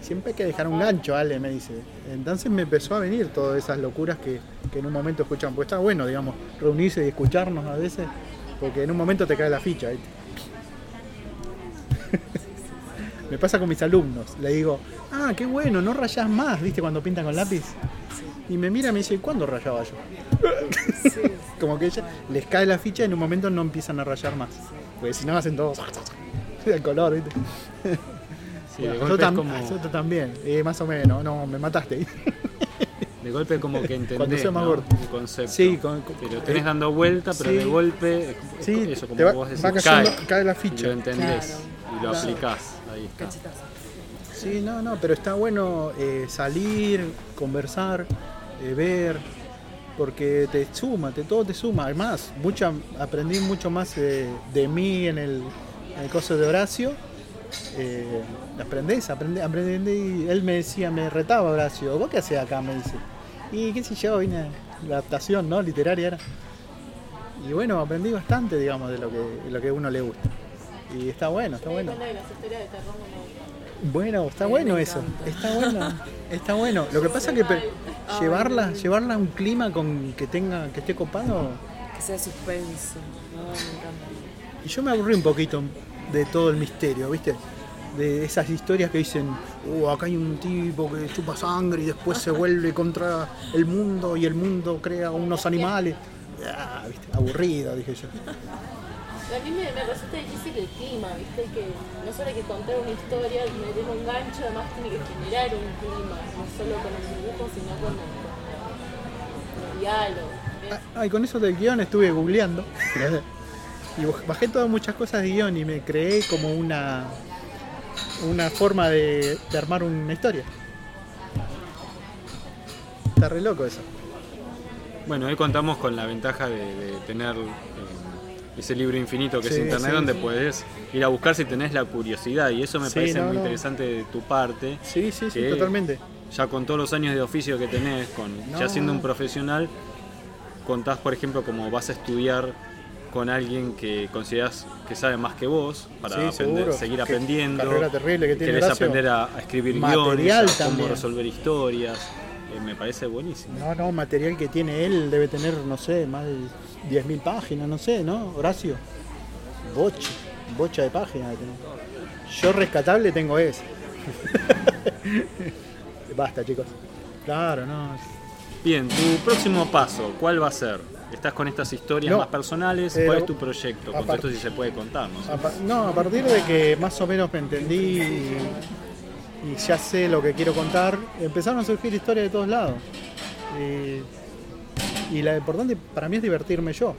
Siempre hay que dejar un gancho, Ale, me dice. Entonces me empezó a venir todas esas locuras que, que en un momento escuchan. Pues está bueno, digamos, reunirse y escucharnos a veces, porque en un momento te cae la ficha. ¿viste? (laughs) me pasa con mis alumnos. Le digo, ah, qué bueno, no rayás más, ¿viste? Cuando pintan con lápiz. Y me mira y me dice, ¿cuándo rayaba yo? (laughs) Como que ella, les cae la ficha y en un momento no empiezan a rayar más. Porque si no hacen todos (laughs) el color, ¿viste? (laughs) Sí, Bueno, yo, es tam- como, yo también, eh, más o menos, no, me mataste. de golpe como que entendés Cuando sea más ¿no? gordo. el concepto. Sí, con- con- que lo tenés eh, dando vuelta, pero sí. de golpe, es Sí, eso, como va, vos decís, va cayendo, cae, cae la y ficha. lo entendés Claro. y lo Claro. aplicás. Ahí está. Cachetazo. Sí, no, no, pero está bueno eh, salir, conversar, eh, ver, porque te suma, te, todo te suma. Además, mucha, aprendí mucho más de mí en el, en el coso de Horacio. Eh, aprendés, aprendí, aprendí, y él me decía, me retaba Horacio, ¿vos qué hacés acá? Me dice. Y qué sé yo, vine, la adaptación, ¿no? Literaria era. Y bueno, aprendí bastante, digamos, de lo que, de lo que a uno le gusta. Y está bueno, está bueno. cuenta que las historias de terror no me gustan. Bueno, está bueno eso. encanta. Está bueno. Está bueno. Lo que pasa es que llevarla, llevarla a un clima con que tenga, que esté copado. Que sea suspenso. No, me encanta. Y yo me aburrí un poquito de todo el misterio, ¿viste? De esas historias que dicen, oh, acá hay un tipo que chupa sangre y después se vuelve contra el mundo y el mundo crea unos animales. Ah, ¿viste? Aburrido, dije yo. A mí me, me resulta difícil el clima, ¿viste? Que no solo hay que contar una historia, meter un gancho, además tiene que generar un clima, no solo con el dibujo, sino con el, con el diálogo. Ah, y con eso del guion estuve googleando. (laughs) y bajé todas muchas cosas de guion y me creé como una una forma de, de armar una historia. Está re loco eso. Bueno, hoy contamos con la ventaja de, de tener eh, ese libro infinito que Sí, es internet sí, donde sí. puedes ir a buscar si tenés la curiosidad y eso me parece no, muy no. interesante de tu parte. Sí, sí, sí, totalmente. Ya con todos los años de oficio que tenés, con ya siendo un profesional, contás por ejemplo como vas a estudiar con alguien que consideras que sabe más que vos para aprender- seguir Qué aprendiendo. carrera terrible que tiene querés Horacio. aprender a, a escribir Material guiones, a cómo resolver historias. Eh, me parece buenísimo. No, no, material que tiene él debe tener, no sé, más de 10.000 páginas, no sé, ¿no, Horacio? Bocha, bocha de páginas. Yo rescatable tengo ese. (laughs) Basta, chicos. Claro, no. Bien, tu próximo paso, ¿cuál va a ser? ¿Estás con estas historias No, más personales? ¿Cuál es tu proyecto? Con esto si se puede contar, ¿no? A no, a partir de que más o menos me entendí y, ya sé lo que quiero contar, empezaron a surgir historias de todos lados. Y, y la importante para mí es divertirme yo,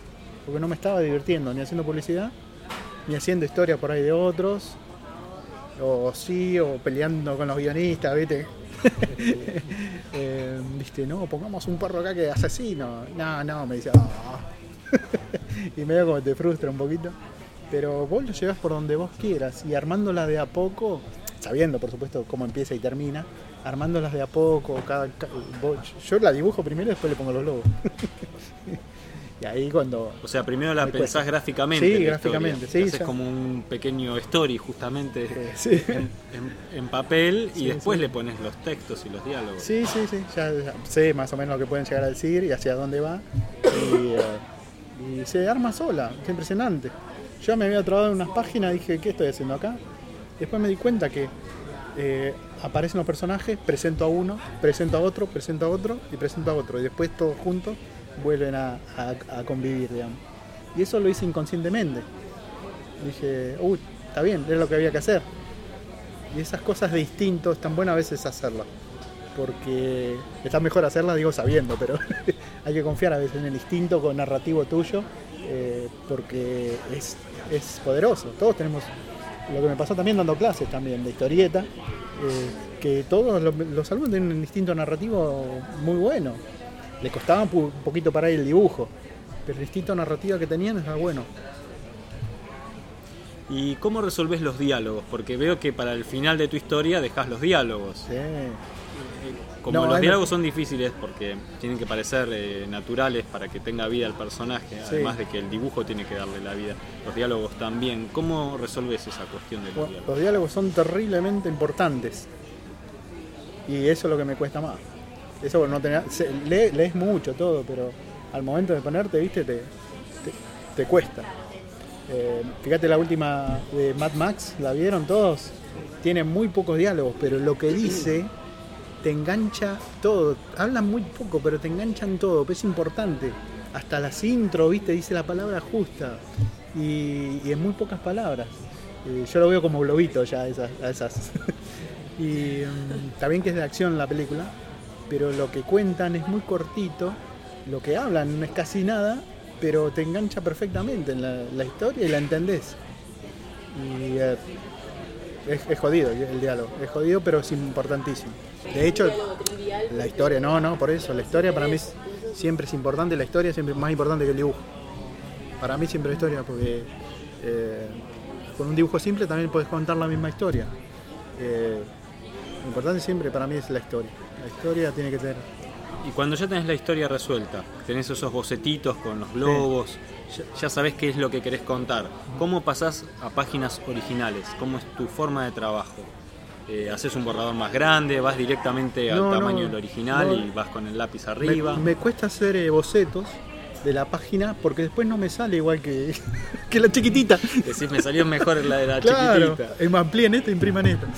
porque no me estaba divirtiendo ni haciendo publicidad, ni haciendo historias por ahí de otros, o sí, o peleando con los guionistas, ¿viste? (laughs) Eh, Viste, no, pongamos un perro acá que es asesino. No, no, me dice, "Ah". (laughs) y medio como te frustra un poquito. Pero vos lo llevas por donde vos quieras y armándola de a poco, sabiendo por supuesto cómo empieza y termina, armándolas de a poco, cada, ca- vos- yo la dibujo primero y después le pongo los logos. (laughs) y ahí cuando... O sea, primero la pensás cuesta. gráficamente. Sí, gráficamente, historia. sí, ya. como un pequeño story justamente eh, sí. en, en- en papel y después sí. le pones los textos y los diálogos. Sí, sí, sí, ya, ya sé más o menos lo que pueden llegar a decir y hacia dónde va. Y, eh, y se arma sola, es impresionante. Yo me había trabado en unas páginas y dije, ¿qué estoy haciendo acá? Después me di cuenta que eh, aparecen los personajes, presento a uno, presento a otro, presento a otro y presento a otro. Y después todos juntos vuelven a, convivir, digamos. Y eso lo hice inconscientemente. Dije, uy, está bien, es lo que había que hacer. Y esas cosas de instinto están buenas a veces hacerlas. Porque está mejor hacerlas, digo, sabiendo, pero (laughs) hay que confiar a veces en el instinto con narrativo tuyo, eh, porque es, es poderoso. Todos tenemos, lo que me pasó también dando clases también de historieta, eh, que todos los, los alumnos tienen un instinto narrativo muy bueno. Le costaba un poquito parar el dibujo, pero el instinto narrativo que tenían era bueno. ¿Y cómo resolves los diálogos? Porque veo que para el final de tu historia dejas los diálogos. Sí. Como No, los diálogos son difíciles porque tienen que parecer eh, naturales para que tenga vida el personaje, Sí. además de que el dibujo tiene que darle la vida. Los diálogos también. ¿Cómo resolves esa cuestión de los Bueno, diálogos? los diálogos son terriblemente importantes. Y eso es lo que me cuesta más. Eso no tener. se- lee- lees mucho todo, pero al momento de ponerte, viste, te, te, te cuesta. Eh, fíjate la última de Mad Max, ¿la vieron todos? Tiene muy pocos diálogos, pero lo que dice te engancha todo. Hablan muy poco, pero te enganchan todo, es importante. Hasta las intro, viste, dice la palabra justa. Y, en muy pocas palabras. Eh, yo lo veo como globito ya esas. a esas. (laughs) y está bien que es de acción la película, pero lo que cuentan es muy cortito. Lo que hablan no es casi nada, pero te engancha perfectamente en la, historia y la entendés. Eh, es, es jodido el diálogo, es jodido, pero es importantísimo. De hecho, la historia, no, no, por eso, la historia para mí es- siempre es importante, la historia siempre es más importante que el dibujo. Para mí siempre la historia, porque eh, con un dibujo simple también puedes contar la misma historia. Eh, lo importante siempre para mí es la historia. La historia tiene que tener... Y cuando ya tenés la historia resuelta, tenés esos bocetitos con los globos, ya sabés qué es lo que querés contar. ¿Cómo pasás a páginas originales? ¿Cómo es tu forma de trabajo? Eh, ¿Haces un borrador más grande? ¿Vas directamente al No, tamaño no, del original no. y vas con el lápiz Me, arriba? me cuesta hacer eh, bocetos de la página porque después no me sale igual que, (laughs) que la chiquitita. Decís, me salió mejor la de la (laughs) Claro, chiquitita. amplíen esto, impriman esto. (laughs)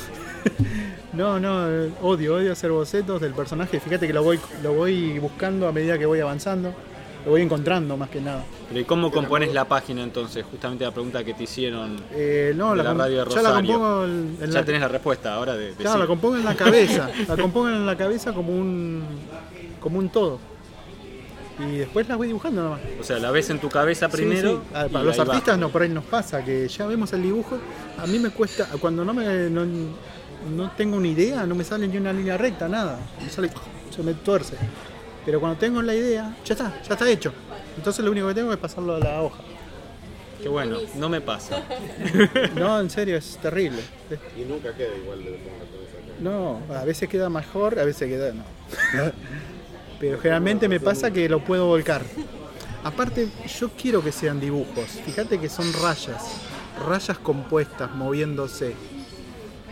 No, no, eh, odio, odio hacer bocetos del personaje. Fíjate que lo voy, lo voy buscando a medida que voy avanzando. Lo voy encontrando más que nada. Pero ¿y cómo compones la página entonces? Justamente la pregunta que te hicieron Eh, no, de la, la radio de ya la Rosario. compongo en, en ya la, tenés la respuesta ahora de, de claro, sí. la compongo en la cabeza. (laughs) la compongo en la cabeza como un, como un todo. Y después las voy dibujando nomás. O sea, la ves en tu cabeza primero. sí. Ah, Para los va. artistas no, por ahí nos pasa que ya vemos el dibujo. A mí me cuesta, cuando no me no, no tengo una idea, no me sale ni una línea recta, nada. Me sale, se me tuerce. Pero cuando tengo la idea, ya está, ya está hecho. Entonces lo único que tengo es pasarlo a la hoja. Qué bueno, no me pasa. (laughs) No, en serio, es terrible. Y nunca queda igual de. No, a veces queda mejor, a veces queda no. Pero generalmente me pasa que lo puedo volcar. Aparte, yo quiero que sean dibujos. Fíjate que son rayas, rayas compuestas, moviéndose.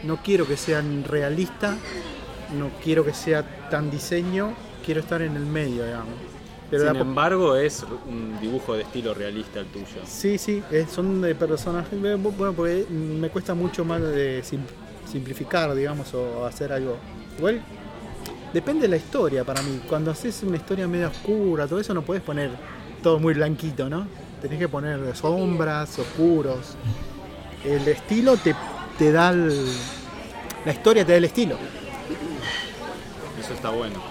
No quiero que sean realistas, no quiero que sea tan diseño, quiero estar en el medio, digamos. Pero Sin embargo, es un dibujo de estilo realista el tuyo. Sí, sí, eh, son de personajes. eh, Bueno, porque me cuesta mucho más de simplificar, digamos, o hacer algo. Igual, depende de la historia para mí. Cuando haces una historia medio oscura, todo eso no puedes poner todo muy blanquito, ¿no? Tenés que poner sombras, oscuros. El estilo te, te da el. La historia te da el estilo. Eso está bueno.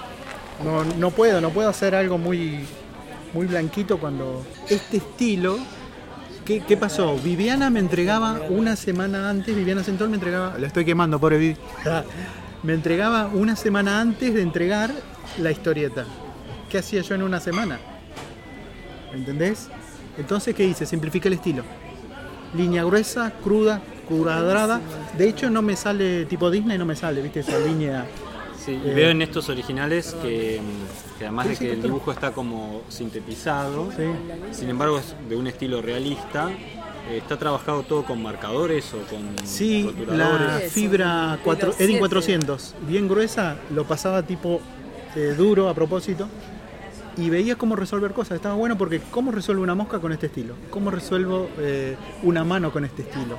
No, no puedo, no puedo hacer algo muy, muy blanquito cuando este estilo. ¿Qué, pasó? Viviana me entregaba una semana antes, Viviana Centol me entregaba, la estoy quemando, pobre Vivi. (laughs) Me entregaba una semana antes de entregar la historieta. ¿Qué hacía yo en una semana? ¿Entendés? Entonces, ¿qué hice? Simplifiqué el estilo. Línea gruesa, cruda, cuadrada. De hecho, no me sale tipo Disney, no me sale, ¿viste? Esa línea. Sí, y Eh. veo en estos originales que, que además Sí, de sí, que el dibujo está como sintetizado, Sí. sin embargo es de un estilo realista, eh, está trabajado todo con marcadores o con Sí, la fibra son 4, de los Edin siete. 400, bien gruesa, lo pasaba tipo eh, duro a propósito y veía cómo resolver cosas. Estaba bueno porque cómo resuelvo una mosca con este estilo, cómo resuelvo eh, una mano con este estilo,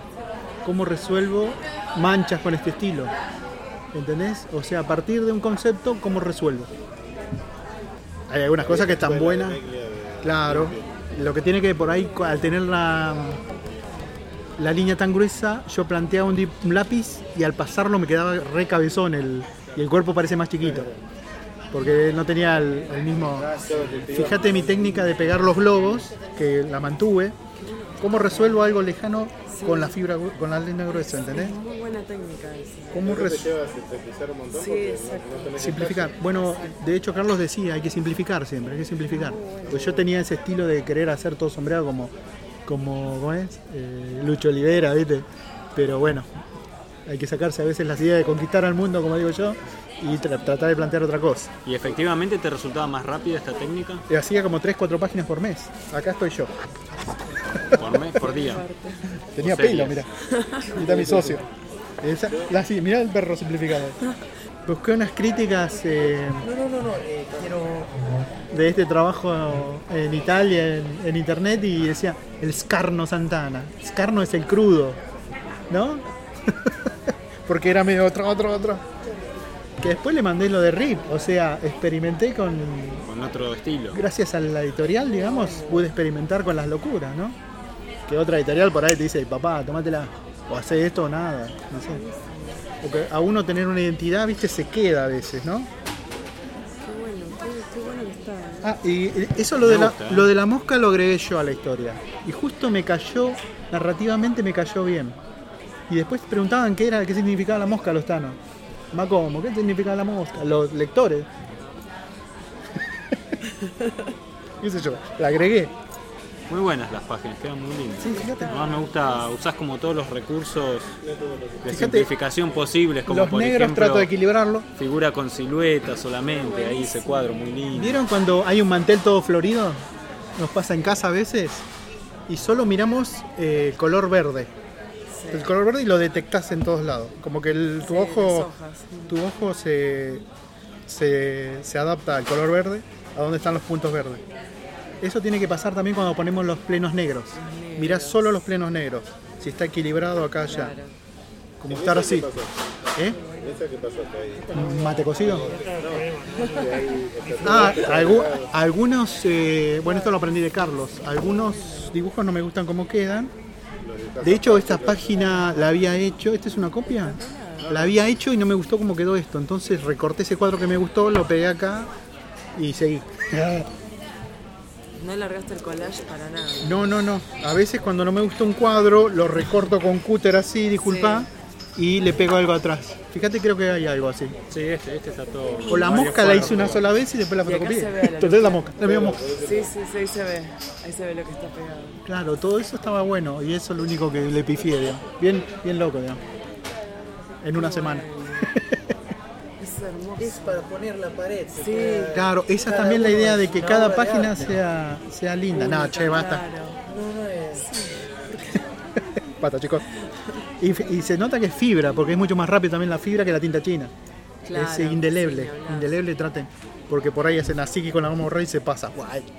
cómo resuelvo manchas con este estilo. ¿Entendés? O sea, a partir de un concepto, ¿cómo resuelvo? Hay algunas cosas que están buenas. Claro. Lo que tiene que por ahí, al tener la, la línea tan gruesa, yo planteaba un, lápiz y al pasarlo me quedaba re cabezón el, y el cuerpo parece más chiquito. Porque no tenía el mismo... Fíjate mi técnica de pegar los globos, que la mantuve. ¿Cómo resuelvo algo lejano con la fibra, con la línea gruesa, ¿entendés? Muy buena técnica esa. ¿Cómo te lleva a un montón Sí, no, Simplificar. Bueno, de hecho Carlos decía, hay que simplificar siempre, hay que simplificar. Pues yo tenía ese estilo de querer hacer todo sombreado como, como ¿cómo es? Eh, Lucho Olivera, ¿viste? Pero bueno, hay que sacarse a veces las ideas de conquistar al mundo, como digo yo, y tra- tratar de plantear otra cosa. ¿Y efectivamente te resultaba más rápida esta técnica? Y hacía como 3, 4 páginas por mes. Acá estoy yo. Por mes, por día. Tenía pelo, mira. Y está mi socio. Esa, la, sí, mirá el perro simplificado. Busqué unas críticas eh, No, no, no, no, eh, quiero. de este trabajo en Italia, en, en internet, y decía el Scarno Santana. Scarno es el crudo, ¿no? Porque era medio otro, otro, otro. Que después le mandé lo de RIP, o sea, experimenté con. Con otro estilo. Gracias a la editorial, digamos, pude experimentar con las locuras, ¿no? Que otra editorial por ahí te dice, papá, tomátela, o hace esto o nada, no sé. Porque a uno tener una identidad, viste, se queda a veces, ¿no? Qué bueno, qué, qué bueno que está. ¿eh? Ah, y eso lo de, Me la, gusta, ¿eh? lo de la mosca lo agregué yo a la historia. Y justo me cayó, narrativamente me cayó bien. Y después preguntaban qué era, qué significaba la mosca a los tanos. Más como, ¿qué significaba la mosca? Los lectores. (laughs) ¿Qué sé yo? La agregué. Muy buenas las páginas, quedan muy lindas. Sí, fíjate. Además me gusta, usás como todos los recursos de Fíjate, simplificación posibles, como Los por negros ejemplo trato de equilibrarlo. figura con silueta solamente, ahí ese cuadro muy lindo. ¿Vieron cuando hay un mantel todo florido? Nos pasa en casa a veces. Y solo miramos eh, color verde. El color verde y lo detectás en todos lados. Como que el- tu Sí, ojo, tu ojo se, se, se adapta al color verde, a donde están los puntos verdes. Eso tiene que pasar también cuando ponemos los plenos negros. negros. Mirás solo los plenos negros. Si está equilibrado acá allá. Claro. Como ¿En estar así. ¿Eh? ¿Esa qué pasó? Que ahí- Mate cocido. Ah, algu- algunos, eh, bueno, esto lo aprendí de Carlos. Algunos dibujos no me gustan como quedan. De hecho, esta página la había hecho. ¿Esta es una copia? La había hecho y no me gustó cómo quedó esto. Entonces recorté ese cuadro que me gustó, lo pegué acá y seguí. No largaste el collage para nada. No, no, no. A veces cuando no me gusta un cuadro, lo recorto con cúter así, disculpa, y le pego algo atrás. Fíjate, creo que hay algo así. Sí, este, este está todo. O la mosca la hice una sola vez y después la fotocopié. Entonces la mosca, la misma mosca. Sí, sí, sí, ahí se ve. Ahí se ve lo que está pegado. Claro, todo eso estaba bueno y eso es lo único que le pifié, digamos. Bien, bien loco, digamos. En una semana. (laughs) Es hermoso. Es para poner la pared. Sí. puede- Claro, esa es cada también la idea de que cada página sea, sea linda. No, che, basta. Claro. No, no es. (laughs) Basta, chicos. (laughs) Y, y se nota que es fibra, porque es mucho más rápido también la fibra que la tinta china. Claro, es indeleble, sí, indeleble traten. Porque por ahí hacen así que con la goma y se pasa. Guay. (laughs)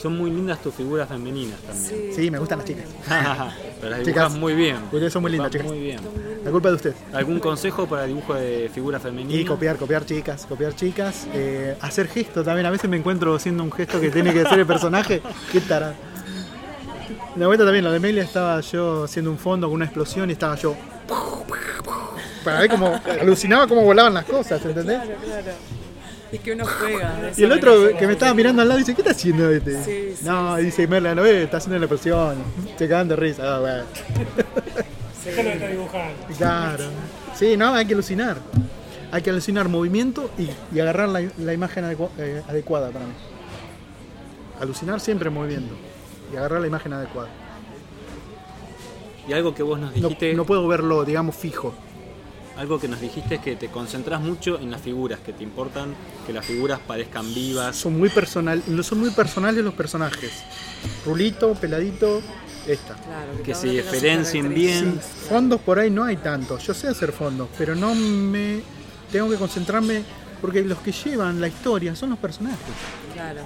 Son muy lindas tus figuras femeninas también. Sí, me gustan las chicas. (laughs) (laughs) Pero las Chicas, dibujas muy bien. ustedes son muy lindas, chicas. Muy bien. La culpa es de ustedes. ¿Algún consejo para dibujo de figura femenina? Y copiar, copiar chicas, copiar chicas. eh, hacer gestos también. A veces me encuentro haciendo un gesto que tiene que hacer el personaje. Qué tarado. Una vuelta también, la de Melia estaba yo haciendo un fondo con una explosión y estaba yo. Para ver cómo alucinaba cómo volaban las cosas, ¿entendés? Claro, claro. Es que uno juega. Y el otro que me estaba mirando al lado dice, ¿qué está haciendo este? Sí, sí, no, dice Merla, no ve, está haciendo la explosión. Se cagan de risa. Ah, bueno. (laughs) Está dibujando. Claro. Sí, no, hay que alucinar. Hay que alucinar movimiento y, y agarrar la, la imagen adecu- eh, adecuada para mí. Alucinar siempre moviendo y agarrar la imagen adecuada. Y algo que vos nos No, dijiste, no puedo verlo, digamos, fijo. algo que nos dijiste es que te concentras mucho en las figuras, que te importan que las figuras parezcan vivas. Son muy, personal, no son muy personales los personajes. Rulito, peladito, esta. Claro, que cada se diferencien bien. Fondos por ahí no hay tantos. Yo sé hacer fondos, pero no me. Tengo que concentrarme porque los que llevan la historia son los personajes. Claro.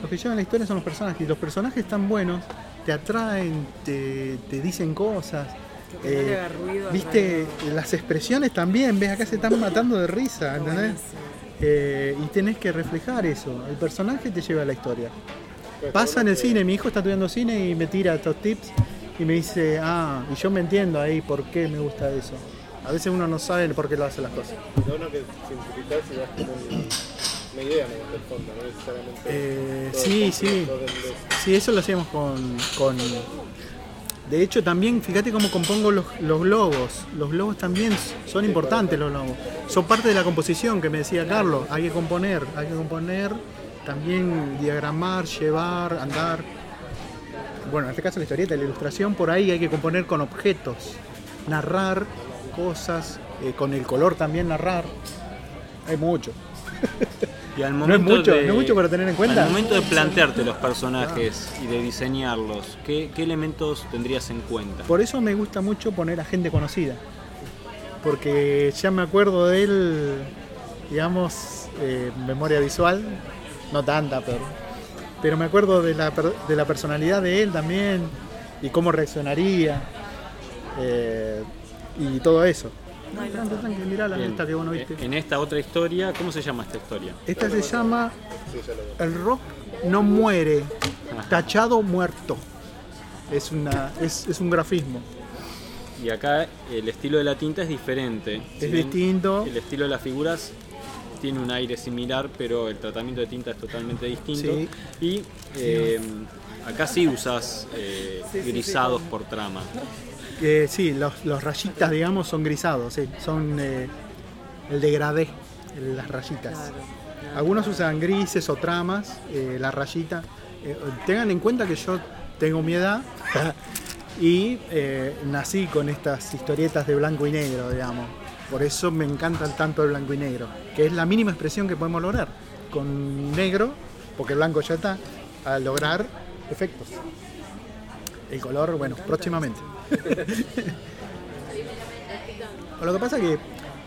Los que llevan la historia son los personajes. Y los personajes están buenos, te atraen, te, te dicen cosas. Que no le Eh, ruido Viste, las expresiones también, ves, acá se están matando de risa, ¿entendés? Eh, y tenés que reflejar eso. El personaje te lleva a la historia. Pasa en el cine, mi hijo está estudiando cine y me tira estos tips y me dice, ah, y yo me entiendo ahí por qué me gusta eso. A veces uno no sabe por qué lo hace las cosas. Lo bueno que simplificar si das como Eh, sí, sí. Sí, eso lo hacíamos con, con- De hecho, también, fíjate cómo compongo los, los globos. Los globos también son importantes, los globos. Son parte de la composición que me decía Carlos. Hay que componer, hay que componer, también diagramar, llevar, andar. Bueno, en este caso la historieta, la ilustración, por ahí hay que componer con objetos, narrar cosas, eh, con el color también narrar. Hay mucho. (laughs) Y al No es mucho, de- no es mucho para tener en cuenta. Al momento de plantearte los personajes y de diseñarlos, ¿qué, qué elementos tendrías en cuenta? Por eso me gusta mucho poner a gente conocida. Porque ya me acuerdo de él, digamos, eh, memoria visual, no tanta, pero, pero me acuerdo de la, de la personalidad de él también y cómo reaccionaría eh, y todo eso. Tranqui, tranqui, mirala, Bien. esta que vos no viste. En esta otra historia, ¿cómo se llama esta historia? Esta se llama El rock no muere, tachado muerto. Es, una, es, es un grafismo. Y acá el estilo de la tinta es diferente. Si Es bien distinto. El estilo de las figuras tiene un aire similar, pero el tratamiento de tinta es totalmente distinto. Sí. Y eh, acá sí usas eh, Sí, sí, sí, grisados por trama. Eh, sí, los, los rayitas, digamos, son grisados, sí, son eh, el degradé, las rayitas. Claro. Algunos usan grises o tramas, eh, la rayita. Eh, tengan en cuenta que yo tengo mi edad (laughs) y eh, nací con estas historietas de blanco y negro, digamos. Por eso me encanta tanto el blanco y negro, que es la mínima expresión que podemos lograr con negro, porque el blanco ya está, a lograr efectos. El color, bueno, próximamente. Lo que pasa que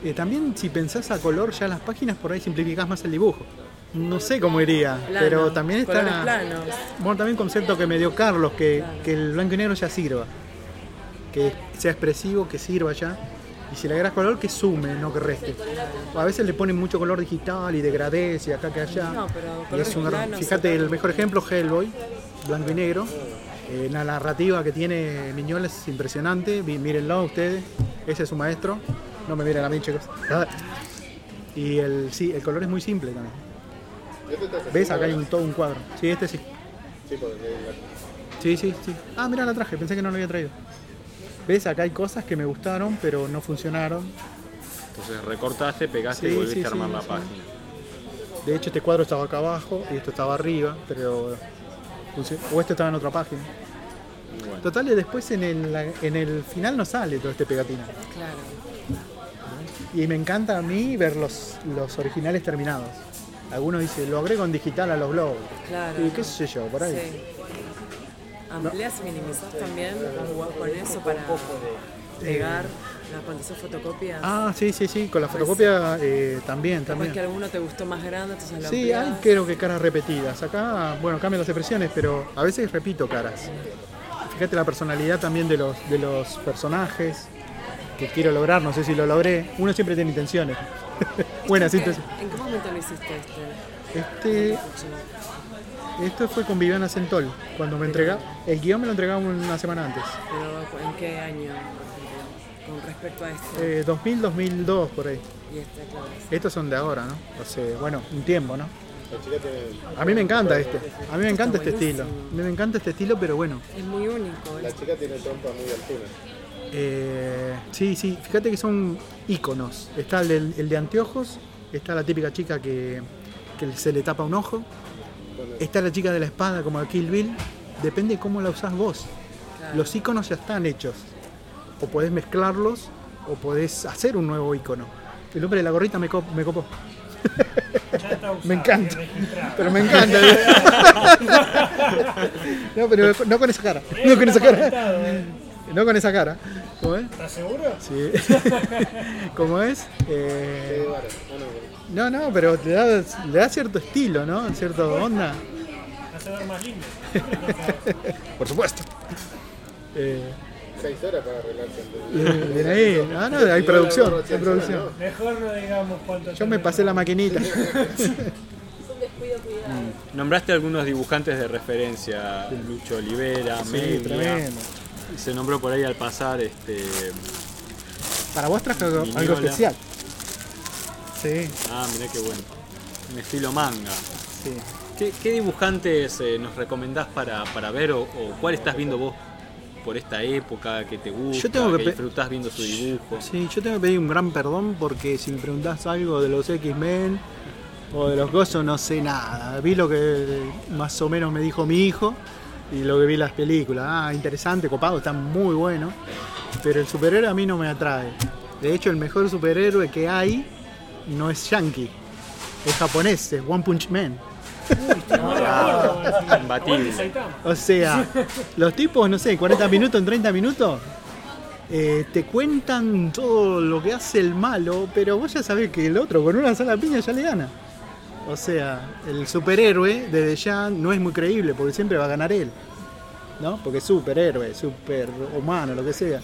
eh, también si pensás a color ya las páginas por ahí simplificás más el dibujo. No sé cómo iría, Plano, pero también está planos. bueno también concepto que me dio Carlos que, que el blanco y negro ya sirva, que sea expresivo, que sirva ya. Y si le agregas color, que sume, no que reste. O a veces le ponen mucho color digital y degradés y acá que allá. No, pero Y es un- fíjate, el mejor ejemplo, Hellboy, blanco y negro. Eh, la narrativa que tiene Miñola es impresionante. Mírenlo ustedes. Ese es su maestro. No me miren a mí, chicos. (laughs) Y el, sí, el color es muy simple también. ¿Este ¿Ves? Acá hay un, todo un cuadro. Sí, este sí. Sí, porque Sí, sí, sí. Ah, mira, la traje. Pensé que no lo había traído. ves, acá hay cosas que me gustaron, pero no funcionaron. Entonces recortaste, pegaste Sí, y volviste sí, a armar sí, la sí. página. De hecho, este cuadro estaba acá abajo y esto estaba arriba, pero. O este estaba en otra página. Bueno. Total, y después en el, en el final no sale todo este pegatina. Claro. Y me encanta a mí ver los, los originales terminados. Algunos dicen, lo agrego en digital a los blogs. Claro. Y qué sé yo, por ahí. Sí. ¿Amplias y minimizás también? ¿Jugás con eso para pegar la pantalla fotocopia? Ah, sí, sí, sí, con la fotocopia eh, también, también. que alguno te gustó más grande, entonces lo Sí, hay ampliás. creo que caras repetidas. Acá, bueno, cambian las expresiones, pero a veces repito caras. Fíjate la personalidad también de los, de los personajes que quiero lograr, no sé si lo logré. Uno siempre tiene intenciones. (laughs) Buenas ¿En qué- intenciones. ¿En qué momento lo hiciste este? Este, esto fue con Viviana Centol, cuando me entregaba. El guion me lo entregaba una semana antes. Pero ¿en qué año? Con respecto a este Eh, 2000, 2002, por ahí. y este, claro. Estos son de ahora, ¿no? Sea, bueno, un tiempo, ¿no? A mí me encanta este. A mí me encanta este estilo. A mí me encanta este estilo, pero bueno. Es muy único. La chica tiene trompa muy altura. Eh, sí, sí, fíjate que son iconos. Está el, de anteojos, está la típica chica que, que se le tapa un ojo, está la chica de la espada como a Kill Bill. Depende cómo la usás vos. Claro. Los iconos ya están hechos. O podés mezclarlos o podés hacer un nuevo icono. El hombre de la gorrita me, cop- me copó. (laughs) Me encanta. registrado. Pero me encanta. (laughs) no, pero no con esa cara. No con esa cara. ¿eh? No con esa cara. ¿Cómo es? ¿Estás seguro? Sí. (laughs) ¿Cómo es? Eh, no, no, pero le da, le da cierto estilo, ¿no? Cierto onda. Hace ver más lindo. (laughs) Por supuesto. Eh, seis horas para arreglarse de- ahí. Ah, no, hay producción. Hay producción. Mejor no digamos cuánto Yo me pasé la maquinita. Es un descuido cuidado. Nombraste algunos dibujantes de referencia, Lucho Olivera, Sí. Y se nombró por ahí al pasar este. Para vos traje algo, especial. Sí, Ah, mirá qué bueno. Un estilo manga. sí. ¿Qué, qué dibujantes eh, nos recomendás para, para ver o, o cuál estás viendo vos por esta época que te gusta, Yo tengo que que disfrutás viendo su dibujo? Sí, yo tengo que pedir un gran perdón porque si me preguntás algo de los X-Men o de los Gozos no sé nada. Vi lo que más o menos me dijo mi hijo y lo que vi en las películas. Ah, interesante, copado, está muy bueno. Pero el superhéroe a mí no me atrae. De hecho, el mejor superhéroe que hay no es yankee, es japonés, es One Punch Man. Imbatible. O sea, los tipos, no sé, en 40 minutos, en 30 minutos, eh, te cuentan todo lo que hace el malo, pero vos ya sabés que el otro con una sola piña ya le gana. O sea, el superhéroe desde ya no es muy creíble porque siempre va a ganar él. ¿No? Porque es superhéroe, superhumano, lo que sea.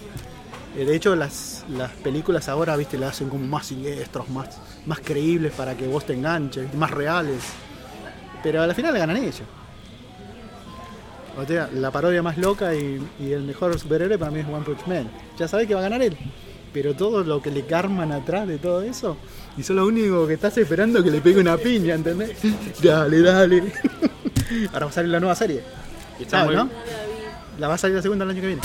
Eh, De hecho, las, las películas ahora, viste, las hacen como más siniestros, más, más creíbles para que vos te enganches, más reales. Pero al final le ganan ellos. O sea, la parodia más loca y, y el mejor superhéroe para mí es One Punch Man. Ya sabes que va a ganar él. Pero todo lo que le carman atrás de todo eso, y son lo único que estás esperando que le pegue una piña, ¿entendés? (laughs) Dale, dale. (laughs) Ahora va a salir la nueva serie. Está ¿Sabes, muy- no? La va a salir la segunda el año que viene.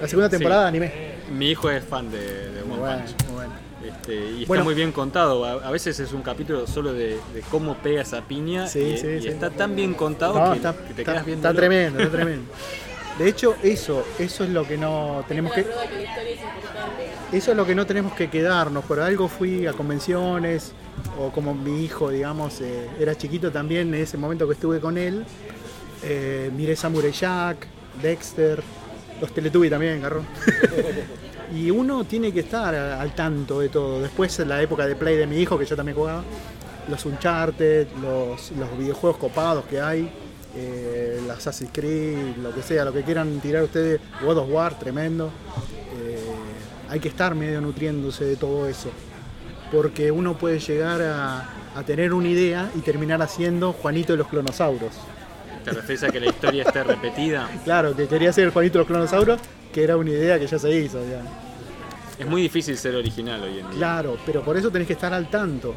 La segunda temporada de anime. Mi hijo es fan de, de One Muy bueno, Punch. muy bueno. Este, y está Bueno. muy bien contado. A, a veces es un capítulo solo de, de cómo pega esa piña Sí, y, sí, y sí. está tan bien contado No, que, está, que te está- quedas viendo. está tremendo, está tremendo. De hecho, eso, eso es lo que no tenemos que. Eso es lo que no tenemos que quedarnos. Por algo fui a convenciones, o como mi hijo, digamos, eh, era chiquito también, en ese momento que estuve con él, eh, miré Samurai Jack, Dexter, los Teletubbies también, Garrón. (laughs) y uno tiene que estar al tanto de todo. Después, en la época de Play de mi hijo, que yo también jugaba, los Uncharted, los, los videojuegos copados que hay, eh, las Assassin's Creed, lo que sea, lo que quieran tirar ustedes, God of War, tremendo. Eh, hay que estar medio nutriéndose de todo eso. Porque uno puede llegar a, a tener una idea y terminar haciendo Juanito de los clonosauros. ¿Te refieres a que la historia esté repetida? Claro, que quería ser Juanito de los clonosauros, que era una idea que ya se hizo. ya. Es muy difícil ser original hoy en día. Claro, pero por eso tenés que estar al tanto.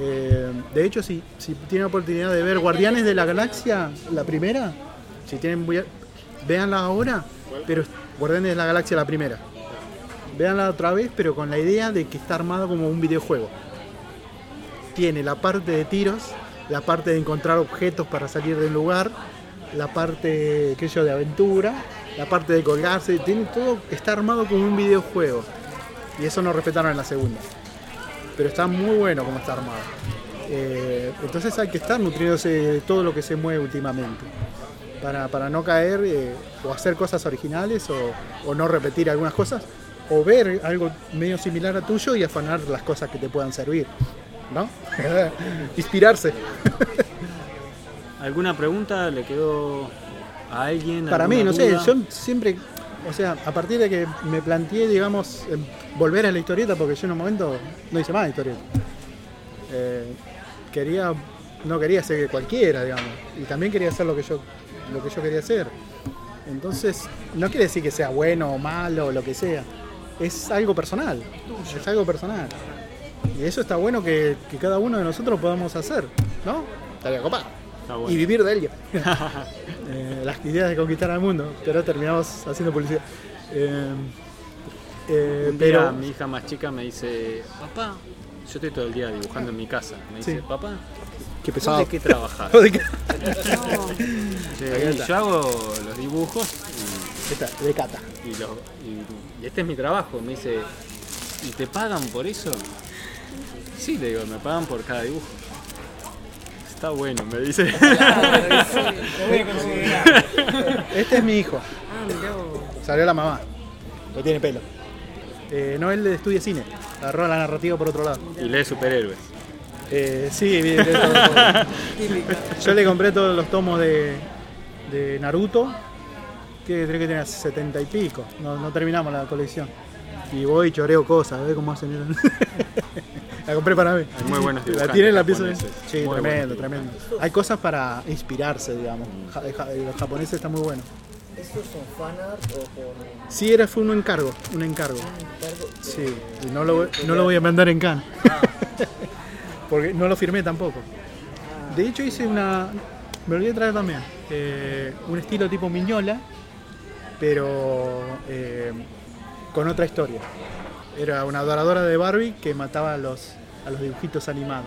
Eh, de hecho, si, si tienen oportunidad de ver Guardianes de la Galaxia, la primera, si tienen, véanla ahora pero Guardianes de la Galaxia la primera. Veanla otra vez, pero con la idea de que está armado como un videojuego. Tiene la parte de tiros, la parte de encontrar objetos para salir del lugar, la parte qué sé yo, de aventura, la parte de colgarse, tiene todo, está armado como un videojuego. Y eso no respetaron en la segunda. Pero está muy bueno como está armado. Eh, entonces hay que estar nutriéndose de todo lo que se mueve últimamente. Para, para no caer eh, o hacer cosas originales o, o no repetir algunas cosas. O ver algo medio similar a tuyo y afanar las cosas que te puedan servir. ¿No? (laughs) Inspirarse. ¿Alguna pregunta le quedó a alguien? Para mí, ¿Alguna no sé, yo siempre, o sea, a partir de que me planteé, digamos, volver a la historieta, porque yo en un momento no hice más historieta. Eh, quería, no quería ser cualquiera, digamos, y también quería hacer lo que yo, lo que yo quería hacer. Entonces, no quiere decir que sea bueno o malo o lo que sea. Es algo personal. Es algo personal. Y eso está bueno que, que cada uno de nosotros podamos hacer, ¿no? Estaría copado. Bueno. Y vivir de ello. (laughs) Eh, las ideas de conquistar al mundo, pero terminamos haciendo publicidad. Eh, eh, Un pero mi hija más chica me dice, papá, yo estoy todo el día dibujando en mi casa. Me dice, Sí. papá, qué ¿vos pesado. ¿de qué (laughs) y yo hago los dibujos Esta, de cata. y, y los- y- y este es mi trabajo. Me dice, ¿y te pagan por eso? Sí, le digo, me pagan por cada dibujo. Está bueno, me dice. (laughs) Lo voy a considerar. Este es mi hijo. Ah, mirá vos. Salió la mamá. No tiene pelo. Eh, no, él estudia cine. Agarró la narrativa por otro lado. y lee superhéroes. Eh, sí, bien, de todo. Yo le compré todos los tomos de, de Naruto, que creo que tenía 70 y pico. No, no terminamos la colección. Y voy y choreo cosas, a ver cómo hacen. La compré para mí. Hay muy buenos La dibujantes tiene en la pieza. Sí, Muy tremendo, tremendo. Hay cosas para inspirarse, digamos. Ja- ja- Los japoneses están muy buenos. ¿Estos son fanart o con Sí, era fue un encargo, un encargo. encargo? Sí, y no lo, no lo voy a mandar en can. (laughs) Porque no lo firmé tampoco. De hecho hice una... Me olvidé de traer también. eh, un estilo tipo Miñola, pero eh, con otra historia. Era una adoradora de Barbie que mataba a los, a los dibujitos animados.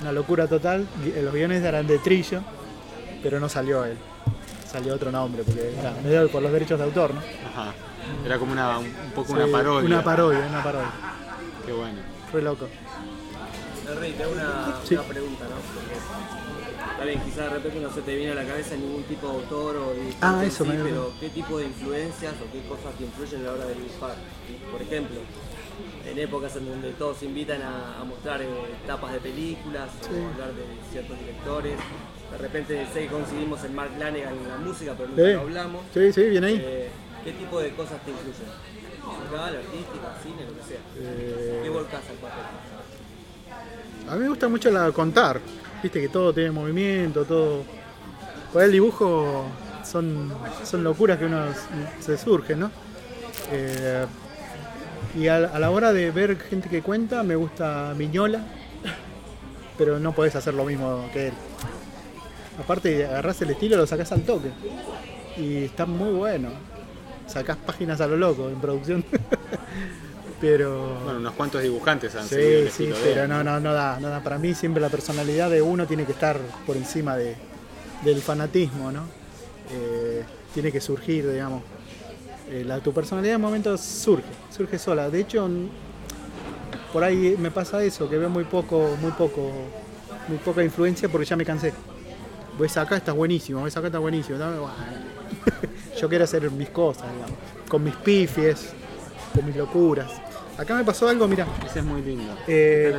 Una locura total. Gui- Los guiones eran de Trillo, pero no salió él. Salió otro nombre, porque era medio por los derechos de autor, ¿no? Ajá. Era como una, un poco una parodia. Una parodia, una parodia. Qué bueno. Fue loco. Rey, te hago una, Sí. una pregunta, ¿no? Porque, está bien, quizás de repente no se te viene a la cabeza ningún tipo de autor o Ah, eso sí, me- pero ¿qué tipo de influencias o qué cosas te influyen a la hora de dibujar? Por ejemplo, en épocas en donde todos invitan a, a mostrar eh, tapas de películas o hablar de ciertos directores, de repente sé que coincidimos en Mark Lanegan en la música, pero nunca Sí. lo hablamos. Sí, sí, viene ahí. Eh, ¿Qué tipo de cosas te influyen? Musical, artística, cine, lo que sea. Eh, ¿Qué volcás al papel? a mí me gusta mucho la contar. Viste que todo tiene movimiento, todo. Ahí el dibujo son, son locuras que uno se surge, ¿no? Y a, a la hora de ver gente que cuenta, me gusta Miñola, pero no podés hacer lo mismo que él. Aparte, agarrás el estilo, lo sacás al toque. Y está muy bueno. Sacás páginas a lo loco en producción. (laughs) pero. Bueno, unos cuantos dibujantes han seguido el Sí, sí, de pero él. no, no, no da, no da. Para mí siempre la personalidad de uno tiene que estar por encima de, del fanatismo, ¿no? Eh, tiene que surgir, digamos. Eh, la, tu personalidad en momentos surge, surge sola. De hecho, por ahí me pasa eso, que veo muy poco, muy poco, muy poca influencia porque ya me cansé. Ves acá está buenísimo, ves acá está buenísimo. (laughs) Yo quiero hacer mis cosas, digamos, con mis pifies, con mis locuras. Acá me pasó algo, mira. Ese es muy lindo. Eh,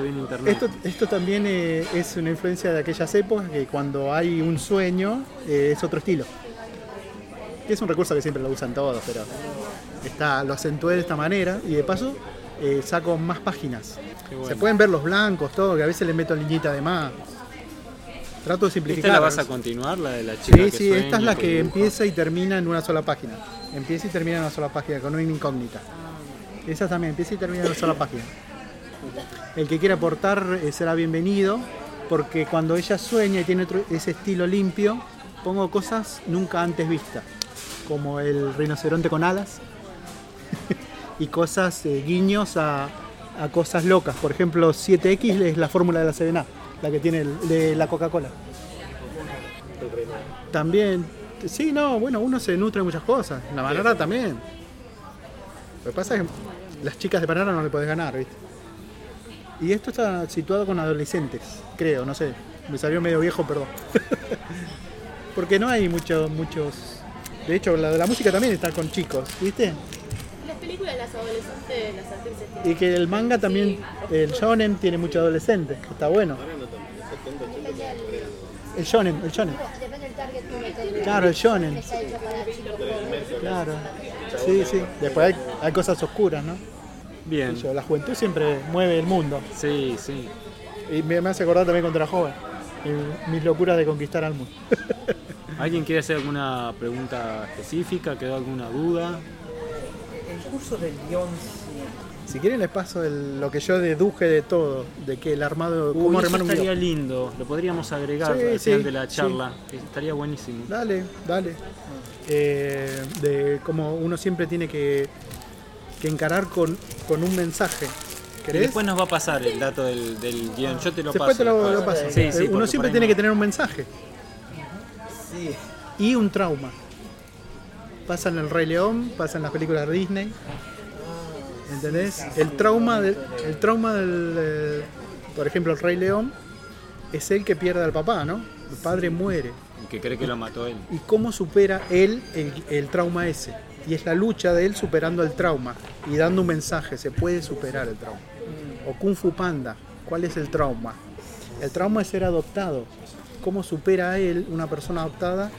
esto, esto también eh, es una influencia de aquellas épocas que cuando hay un sueño eh, es otro estilo. Que es un recurso que siempre lo usan todos, pero está, lo acentué de esta manera y de paso eh, saco más páginas. Bueno. Se pueden ver los blancos, todo, que a veces le meto liñita de más. Trato de simplificar. ¿Esta la vas a continuar, la de la chica Sí, que sí, esta es la que dibuja? empieza y termina en una sola página. Empieza y termina en una sola página, con una incógnita. Esa también empieza y termina en una sola página. El que quiera aportar eh, será bienvenido, porque cuando ella sueña y tiene otro- ese estilo limpio, pongo cosas nunca antes vistas. Como el rinoceronte con alas, (laughs) y cosas, eh, guiños a, a cosas locas. Por ejemplo, 7X es la fórmula de la Serena, la que tiene el- de la Coca-Cola. También, sí, no, bueno, uno se nutre de muchas cosas. La banana también. Lo que pasa es que las chicas de banana no le podés ganar, ¿viste? Y esto está situado con adolescentes, creo, no sé. Me salió medio viejo, perdón. (laughs) Porque no hay muchos, muchos. De hecho, la de la música también está con chicos, ¿viste? Las películas de las adolescentes, las actrices tienen- Y que el manga también, el shonen tiene mucho adolescente, está bueno. El shonen, el shonen. Depende del target que uno tenga. Claro, el shonen. Claro. Sí, sí. Después hay, hay cosas oscuras, ¿no? Bien. Yo, la juventud siempre mueve el mundo. Sí, sí. Y me, me hace acordar también cuando era joven. Y mis locuras de conquistar al mundo. (laughs) ¿Alguien quiere hacer alguna pregunta específica? ¿Quedó alguna duda? El curso del guion, Si quieren les paso el- lo que yo deduje de todo, de que el armado, Uy, cómo armar un estaría guion. lindo, lo podríamos agregar Sí, al sí, final de la sí. charla. que Estaría buenísimo. Dale, dale. Eh, de cómo uno siempre tiene que, que encarar con, con un mensaje. Y ¿Querés? después nos va a pasar el dato del, del guion. Yo te lo Después paso. te lo, después. lo paso. Sí, Eh, sí, uno porque siempre tiene ahí que no- tener un mensaje sí. y un trauma. Pasa en el Rey León, pasa en las películas de Disney. ¿Entendés? El trauma del, el trauma del eh, por ejemplo, el Rey León es el que pierde al papá, ¿no? El padre muere. Y que cree que lo mató él. ¿Y cómo supera él el, el trauma ese? Y es la lucha de él superando el trauma y dando un mensaje, se puede superar el trauma. O Kung Fu Panda, ¿cuál es el trauma? El trauma es ser adoptado. ¿Cómo supera él, una persona adoptada,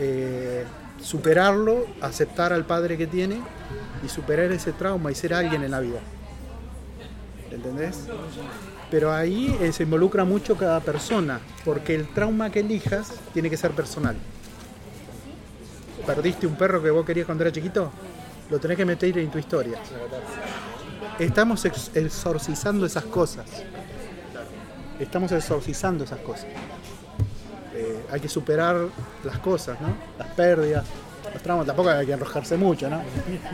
eh, superarlo, aceptar al padre que tiene y superar ese trauma y ser alguien en la vida? ¿Entendés? Pero ahí eh, se involucra mucho cada persona, porque el trauma que elijas tiene que ser personal. ¿Perdiste un perro que vos querías cuando era chiquito? Lo tenés que meter en tu historia. Estamos ex- exorcizando esas cosas. Estamos exorcizando esas cosas. Eh, hay que superar las cosas, ¿no? Las pérdidas, los traumas. Tampoco hay que enroscarse mucho, ¿no?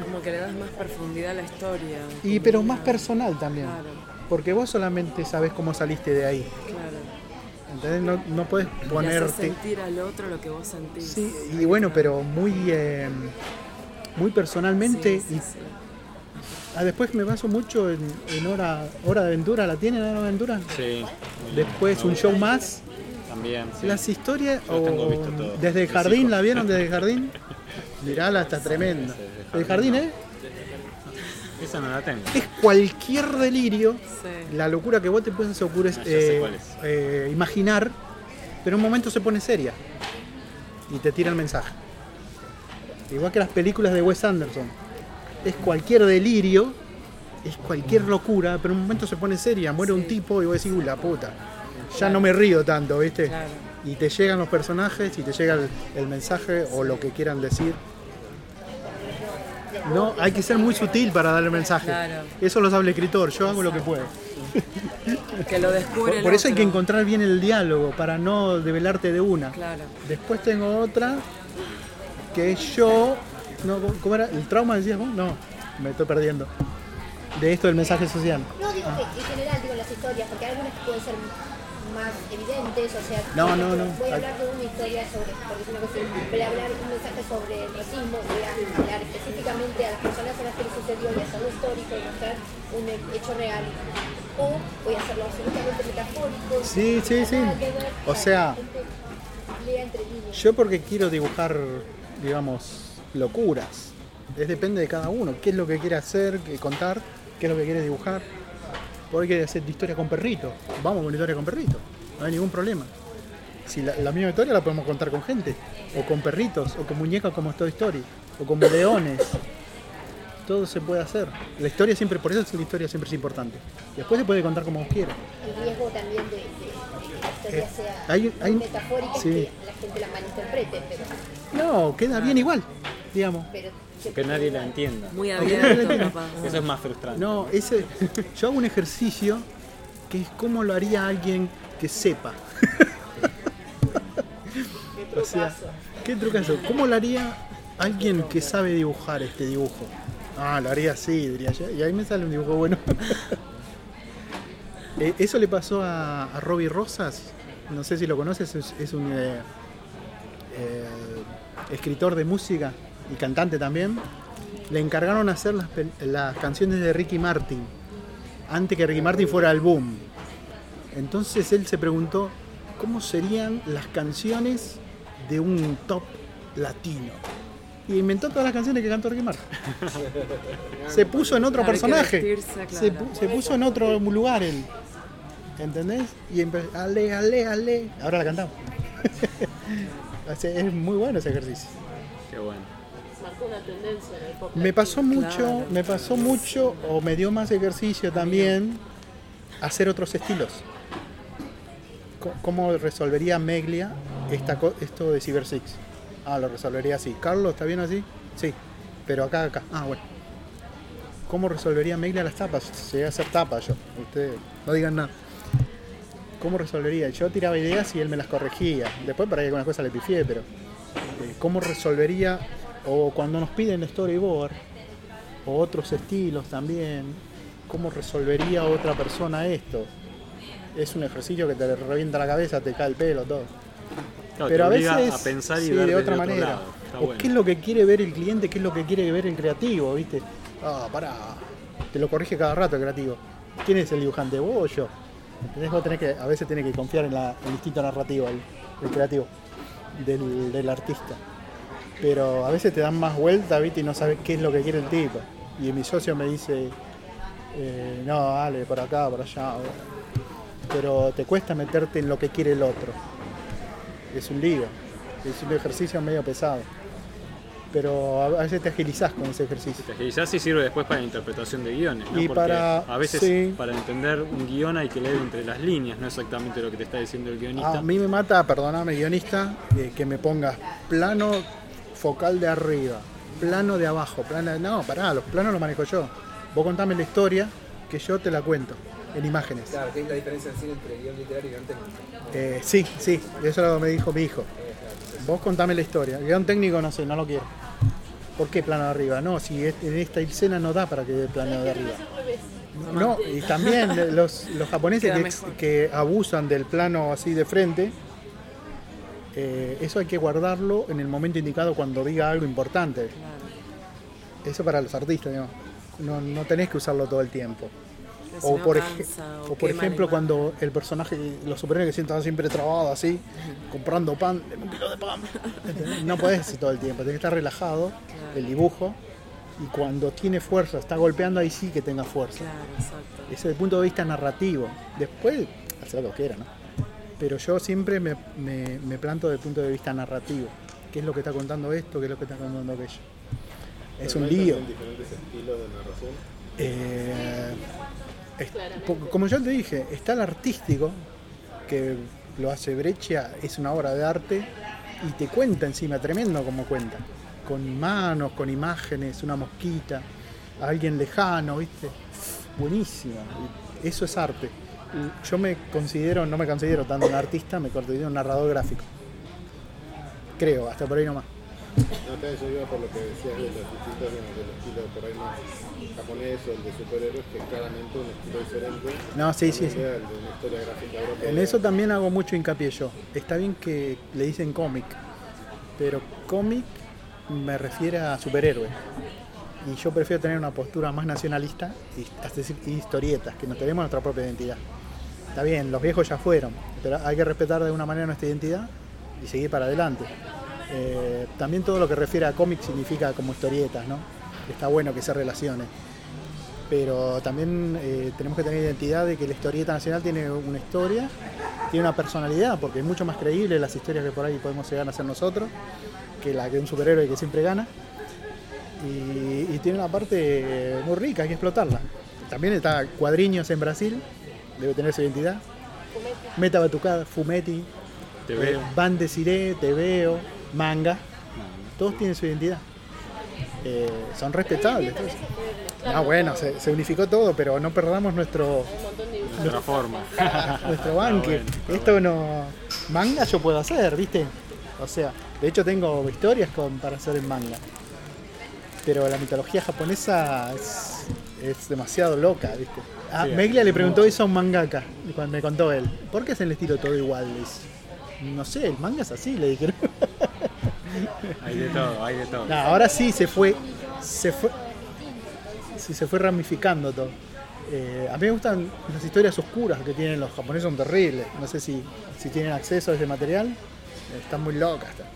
Como que le das más profundidad a la historia. Y pero más personal también. Claro, Porque vos solamente sabés cómo saliste de ahí. claro. ¿Entendés? No, no puedes Y hacer ponerte. sentir al otro lo que vos sentís. Sí, y bueno, pero muy, eh, muy personalmente. Sí, sí, y sí. ah, después me baso mucho en, en hora, hora de aventura. ¿La tienen Hora de aventura? Sí. Después un show más. También. sí. Las historias. Yo las tengo o- visto todo. desde el jardín. ¿la vieron desde el (laughs) jardín? Mirala, está tremenda. desde El jardín, ¿eh? Esa no la tengo. Es cualquier delirio. Sí. La locura que vos te puedes ocurrir, Ah, ya sé eh, eh, imaginar, pero en un momento se pone seria y te tira el mensaje. Igual que las películas de Wes Anderson. Es cualquier delirio, es cualquier locura, pero en un momento se pone seria, muere un tipo y vos decís, uy, la puta. Ya no me río tanto, ¿viste? Claro. Y te llegan los personajes y te llega el, el mensaje o lo que quieran decir. No, hay que ser muy sutil para dar el mensaje. Claro. Eso lo sabe el escritor, yo hago lo que puedo. Que lo descubre Por, el por eso hay que encontrar bien el diálogo, para no develarte de una. Claro. Después tengo otra, que es yo... No, ¿cómo- ¿Cómo era? ¿El trauma decías vos? No, me estoy perdiendo. De esto del mensaje social. No, digo que en general, digo las historias, porque hay algunas que pueden ser más evidentes, o sea, No, no, no. voy a hablar de una historia sobre, por decir una cosa, voy a hablar un mensaje sobre el racismo, voy a hablar específicamente a las personas a las que le sucedió y hacerlo histórico y mostrar un hecho real. O voy a hacerlo absolutamente metafórico. Sí, sí, sí. que O sea, que. Yo porque quiero dibujar, digamos, locuras. Es depende de cada uno. ¿Qué es lo que quiere hacer, qué contar? ¿Qué es lo que quiere dibujar? Porque quiere hacer historia con perrito. Vamos con historia con perrito. No hay ningún problema. Si la, la misma historia la podemos contar con gente. O con perritos, o con muñecas como Toy Story. O con leones. Todo se puede hacer. La historia siempre, por eso es la historia siempre es importante. Después se puede contar como vos quieras. El riesgo también de, de- de que la historia Eh, sea hay- hay- metafórica sí. es que la gente la malinterprete, pero, No, queda bien igual, digamos. pero Que nadie la entienda. Muy abierto, (laughs) capaz. Eso es más frustrante. No, ese, yo hago un ejercicio que es cómo lo haría alguien que sepa. (laughs) o sea, qué trucazo. ¿Cómo lo haría alguien que sabe dibujar este dibujo. Ah, lo haría así, diría yo. Y ahí me sale un dibujo bueno. (laughs) Eh, Eso le pasó a, a Robbie Rosas. No sé si lo conoces, es, es un eh, eh, escritor de música y cantante también. Le encargaron hacer las, las canciones de Ricky Martin antes que Ricky Martin fuera al boom. Entonces él se preguntó cómo serían las canciones de un top latino. Y inventó todas las canciones que cantó Ricky Martin. (laughs) se puso en otro personaje. vestirse, Se, claro. pu- se puso en otro lugar él. ¿Entendés? Y empezó, ale, ale, ale. Ahora la cantamos. (laughs) Es muy bueno ese ejercicio. Qué bueno. Marcó una tendencia en el pop. Me pasó mucho, Claro. me pasó mucho, o me dio más ejercicio también, hacer otros estilos. ¿Cómo resolvería Meglia esto de Cyber Six? Ah, lo resolvería así. Carlos, ¿está bien así? Sí, pero acá, acá. Ah, bueno. ¿Cómo resolvería Meglia las tapas? Llegué a hacer tapas yo. Ustedes no digan nada. ¿Cómo resolvería? Yo tiraba ideas y él me las corregía. Después para ahí algunas cosas le pifié, pero eh, ¿cómo resolvería? O cuando nos piden storyboard, o otros estilos también, ¿cómo resolvería otra persona esto? Es un ejercicio que te revienta la cabeza, te cae el pelo, todo. Claro, Pero a veces a pensar y sí, ver de otra manera. o bueno. qué es lo que quiere ver el cliente, qué es lo que quiere ver el creativo, ¿viste? Ah, pará. Te lo corrige cada rato el creativo. ¿Quién es el dibujante? ¿Vos o yo? ¿Entendés? Vos tenés que, a veces tenés que confiar en la, el instinto narrativo, el, el creativo, del, del artista. Pero a veces te dan más vuelta, ¿viste? Y no sabes qué es lo que quiere el tipo. Y mi socio me dice, eh, no, dale, por acá, por allá. Pero te cuesta meterte en lo que quiere el otro. Es un lío. Es un ejercicio medio pesado. Pero a veces te agilizás con ese ejercicio. Te agilizás y sirve después para la interpretación de guiones, ¿no? Y Porque para- a veces sí. para entender un guion hay que leer entre las líneas, no exactamente lo que te está diciendo el guionista. A mí me mata, perdóname, guionista, que me pongas plano focal de arriba, plano de abajo, plano de... No, pará, los planos los manejo yo. Vos contame la historia que yo te la cuento en imágenes. Claro, que es la diferencia en cine entre guion literario y guion técnico. Eh, sí, sí, eso lo me dijo mi hijo. Vos contame la historia. El guion técnico no sé, no lo quiero. ¿Por qué plano de arriba? No, si es- en esta escena no da para que dé plano de arriba. No, y también (laughs) los, los japoneses que, que abusan del plano así de frente, eh, eso hay que guardarlo en el momento indicado cuando diga algo importante. Eso para los artistas, digamos. No, no tenés que usarlo todo el tiempo. O no por, o o por ejemplo, cuando el personaje, los superhéroes que sientan siempre trabados así, comprando pan, "Deme un kilo de pan. No podés hacer todo el tiempo, tenés que estar relajado, el dibujo, y cuando tiene fuerza, está golpeando, ahí sí que tenga fuerza. Claro, exacto. Ese es el punto de vista narrativo. Después, hacer lo que quiera, ¿no? Pero yo siempre me, me- me planto desde el punto de vista narrativo. ¿Qué es lo que está contando esto? ¿Qué es lo que está contando aquello? Es un lío. diferentes estilos de narración. Eh, es- como yo te dije, está el artístico, que lo hace Breccia, es una obra de arte, y te cuenta encima, tremendo como cuenta. Con manos, con imágenes, una mosquita, alguien lejano, ¿viste? Buenísimo. Eso es arte. Yo me considero, no me considero tanto un artista, me considero un narrador gráfico. Creo, hasta por ahí nomás. No, acá yo iba por lo que decías de los distintos, del estilo por ahí más japonés o el de superhéroes, que es claramente un estilo diferente. No, sí, sí, sí. de una historia gráfica europea. En eso también hago mucho hincapié yo. Está bien que le dicen cómic, pero cómic me refiere a superhéroe. Y yo prefiero tener una postura más nacionalista y hasta decir historietas, que nos tenemos nuestra propia identidad. Está bien, los viejos ya fueron, pero hay que respetar de alguna manera nuestra identidad y seguir para adelante. Eh, también todo lo que refiere a cómic significa como historietas, ¿no? Está bueno que se relacione pero también eh, tenemos que tener identidad de que la historieta nacional tiene una historia, tiene una personalidad, porque es mucho más creíble las historias que por ahí podemos llegar a hacer nosotros, que la que un superhéroe que siempre gana. Y, y tiene una parte eh, muy rica, hay que explotarla. También está Cuadriños en Brasil, debe tener su identidad. Meta Batucada, Fumetti, Te veo. Van Desiré, Te Veo, Manga, todos tienen su identidad. Eh, son respetables. todos. No, bueno, se, se unificó todo, pero no perdamos nuestro, Nuestra forma. (laughs) nuestro banque. bueno, está Esto no. Manga yo puedo hacer, ¿viste? O sea, de hecho tengo historias con, para hacer en manga. Pero la mitología japonesa es, es demasiado loca, ¿viste? A Sí, Meglia le preguntó eso a un mangaka, y cuando me contó él. ¿Por qué es el estilo todo igual? No sé, el manga es así, le dije. (laughs) Hay de todo, hay de todo. Ahora sí se fue, se fue, sí, se fue ramificando todo. Eh, a mí me gustan las historias oscuras que tienen los japoneses, son terribles. No sé si, si tienen acceso a ese material. Están muy locas. están.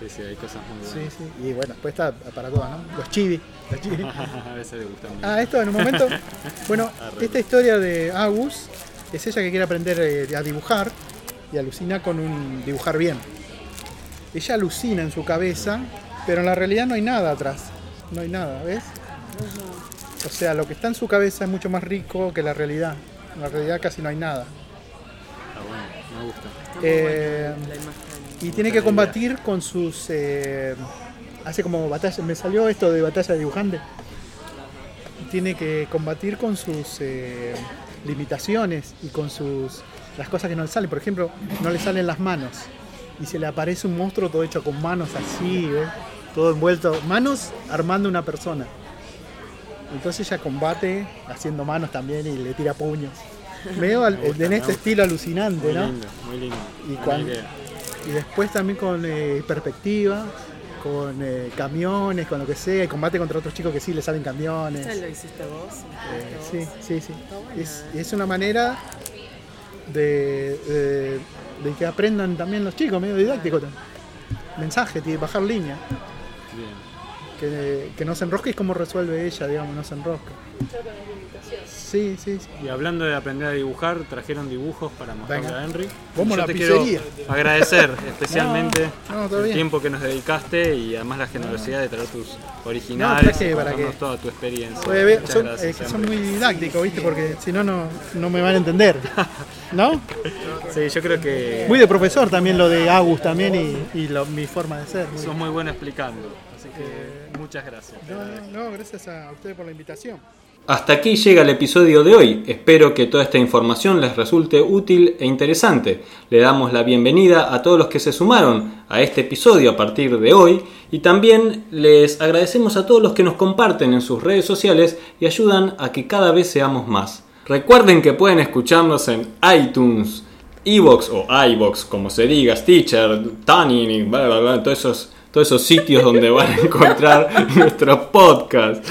Sí, sí, hay cosas muy Sí, buenas. sí. Y bueno, después está para todo, ¿no? Los chibi. Los chibi. (laughs) a veces le gustan mucho. Ah, esto en un momento. (laughs) Bueno, esta historia de Agus es ella que quiere aprender eh, a dibujar y alucina con un dibujar bien. Ella alucina en su cabeza, pero en la realidad no hay nada atrás. No hay nada, ¿ves? O sea, lo que está en su cabeza es mucho más rico que la realidad. En la realidad casi no hay nada. Está bueno, me gusta. Eh, buena la imagen. Y tiene que combatir con sus. eh, hace como batalla. Me salió esto de batalla de dibujante. Tiene que combatir con sus eh, limitaciones y con sus. las cosas que no le salen. Por ejemplo, no le salen las manos. Y se le aparece un monstruo todo hecho con manos así, ¿ves? Todo envuelto. Manos armando una persona. Entonces ella combate haciendo manos también y le tira puños. (laughs) Medio al- Me gusta, en este estilo alucinante, Muy ¿no? lindo, muy lindo. Y, cuando- después también con eh, perspectiva, con eh, camiones, con lo que sea, y combate contra otros chicos que sí le salen camiones. ¿Esta lo hiciste vos? Eh, ¿Lo sí, sí, sí. Es, eh. es una manera de, de- de que aprendan también los chicos, medio didáctico. Mensaje, tiene bajar línea. Bien. Que, que no se enrosque es como resuelve ella, digamos, no se enrosca. Sí, sí, sí. Y hablando de aprender a dibujar, trajeron dibujos para mostrarle Venga. a Henry. Vamos Yo a la te quiero agradecer (laughs) especialmente No, no, todo el tiempo que nos dedicaste y además la generosidad de traer tus originales No, y para que- toda tu experiencia. Son, gracias, eh, que son muy didácticos, ¿viste? Porque si no, no no me van a entender. (laughs) ¿No? Sí, yo creo que Muy de profesor también lo de Agus también y, y lo- mi forma de ser. sos muy bueno explicando. Muchas gracias. No, agradezco. no, no, gracias a ustedes por la invitación. Hasta aquí llega el episodio de hoy. Espero que toda esta información les resulte útil e interesante. Le damos la bienvenida a todos los que se sumaron a este episodio a partir de hoy y también les agradecemos a todos los que nos comparten en sus redes sociales y ayudan a que cada vez seamos más. Recuerden que pueden escucharnos en iTunes, Evox o iBox, como se diga, Stitcher, Tuning, bla, bla, bla, todos esos, todos esos sitios donde van a encontrar (laughs) nuestros podcasts.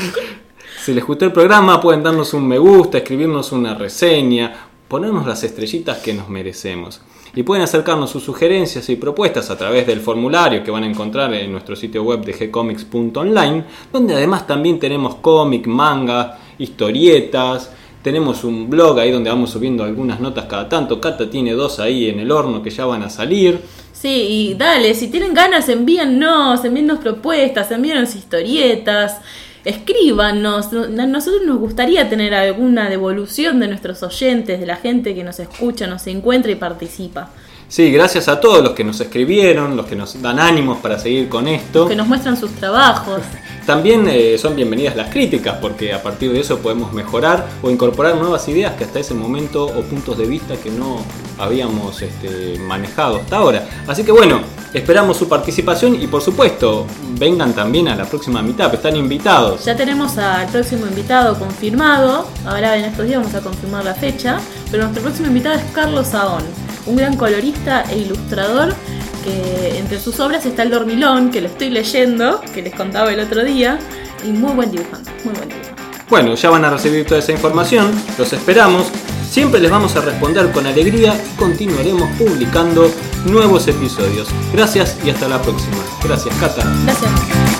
Si les gustó el programa, pueden darnos un me gusta, escribirnos una reseña, ponernos las estrellitas que nos merecemos. Y pueden acercarnos sus sugerencias y propuestas a través del formulario que van a encontrar en nuestro sitio web de gcomics.online, donde además también tenemos cómic, manga, historietas. Tenemos un blog ahí donde vamos subiendo algunas notas cada tanto. Cata tiene dos ahí en el horno que ya van a salir. Sí, y dale, si tienen ganas, envíennos, envíennos propuestas, envíennos historietas, escríbanos. No- A nosotros nos gustaría tener alguna devolución de nuestros oyentes, de la gente que nos escucha, nos encuentra y participa. Sí, gracias a todos los que nos escribieron, los que nos dan ánimos para seguir con esto. Que nos muestran sus trabajos. (laughs) También eh, son bienvenidas las críticas porque a partir de eso podemos mejorar o incorporar nuevas ideas que hasta ese momento o puntos de vista que no habíamos este, manejado hasta ahora. Así que bueno, esperamos su participación y por supuesto vengan también a la próxima mitad, están invitados. Ya tenemos al próximo invitado confirmado. Ahora en estos días vamos a confirmar la fecha. Pero nuestro próximo invitado es Carlos Saón, un gran colorista e ilustrador que entre sus obras está El Dormilón, que lo estoy leyendo, que les contaba el otro día, y muy buen dibujante, muy buen dibujante. Bueno, ya van a recibir toda esa información, los esperamos. Siempre les vamos a responder con alegría y continuaremos publicando nuevos episodios. Gracias y hasta la próxima. Gracias, Cata. Gracias.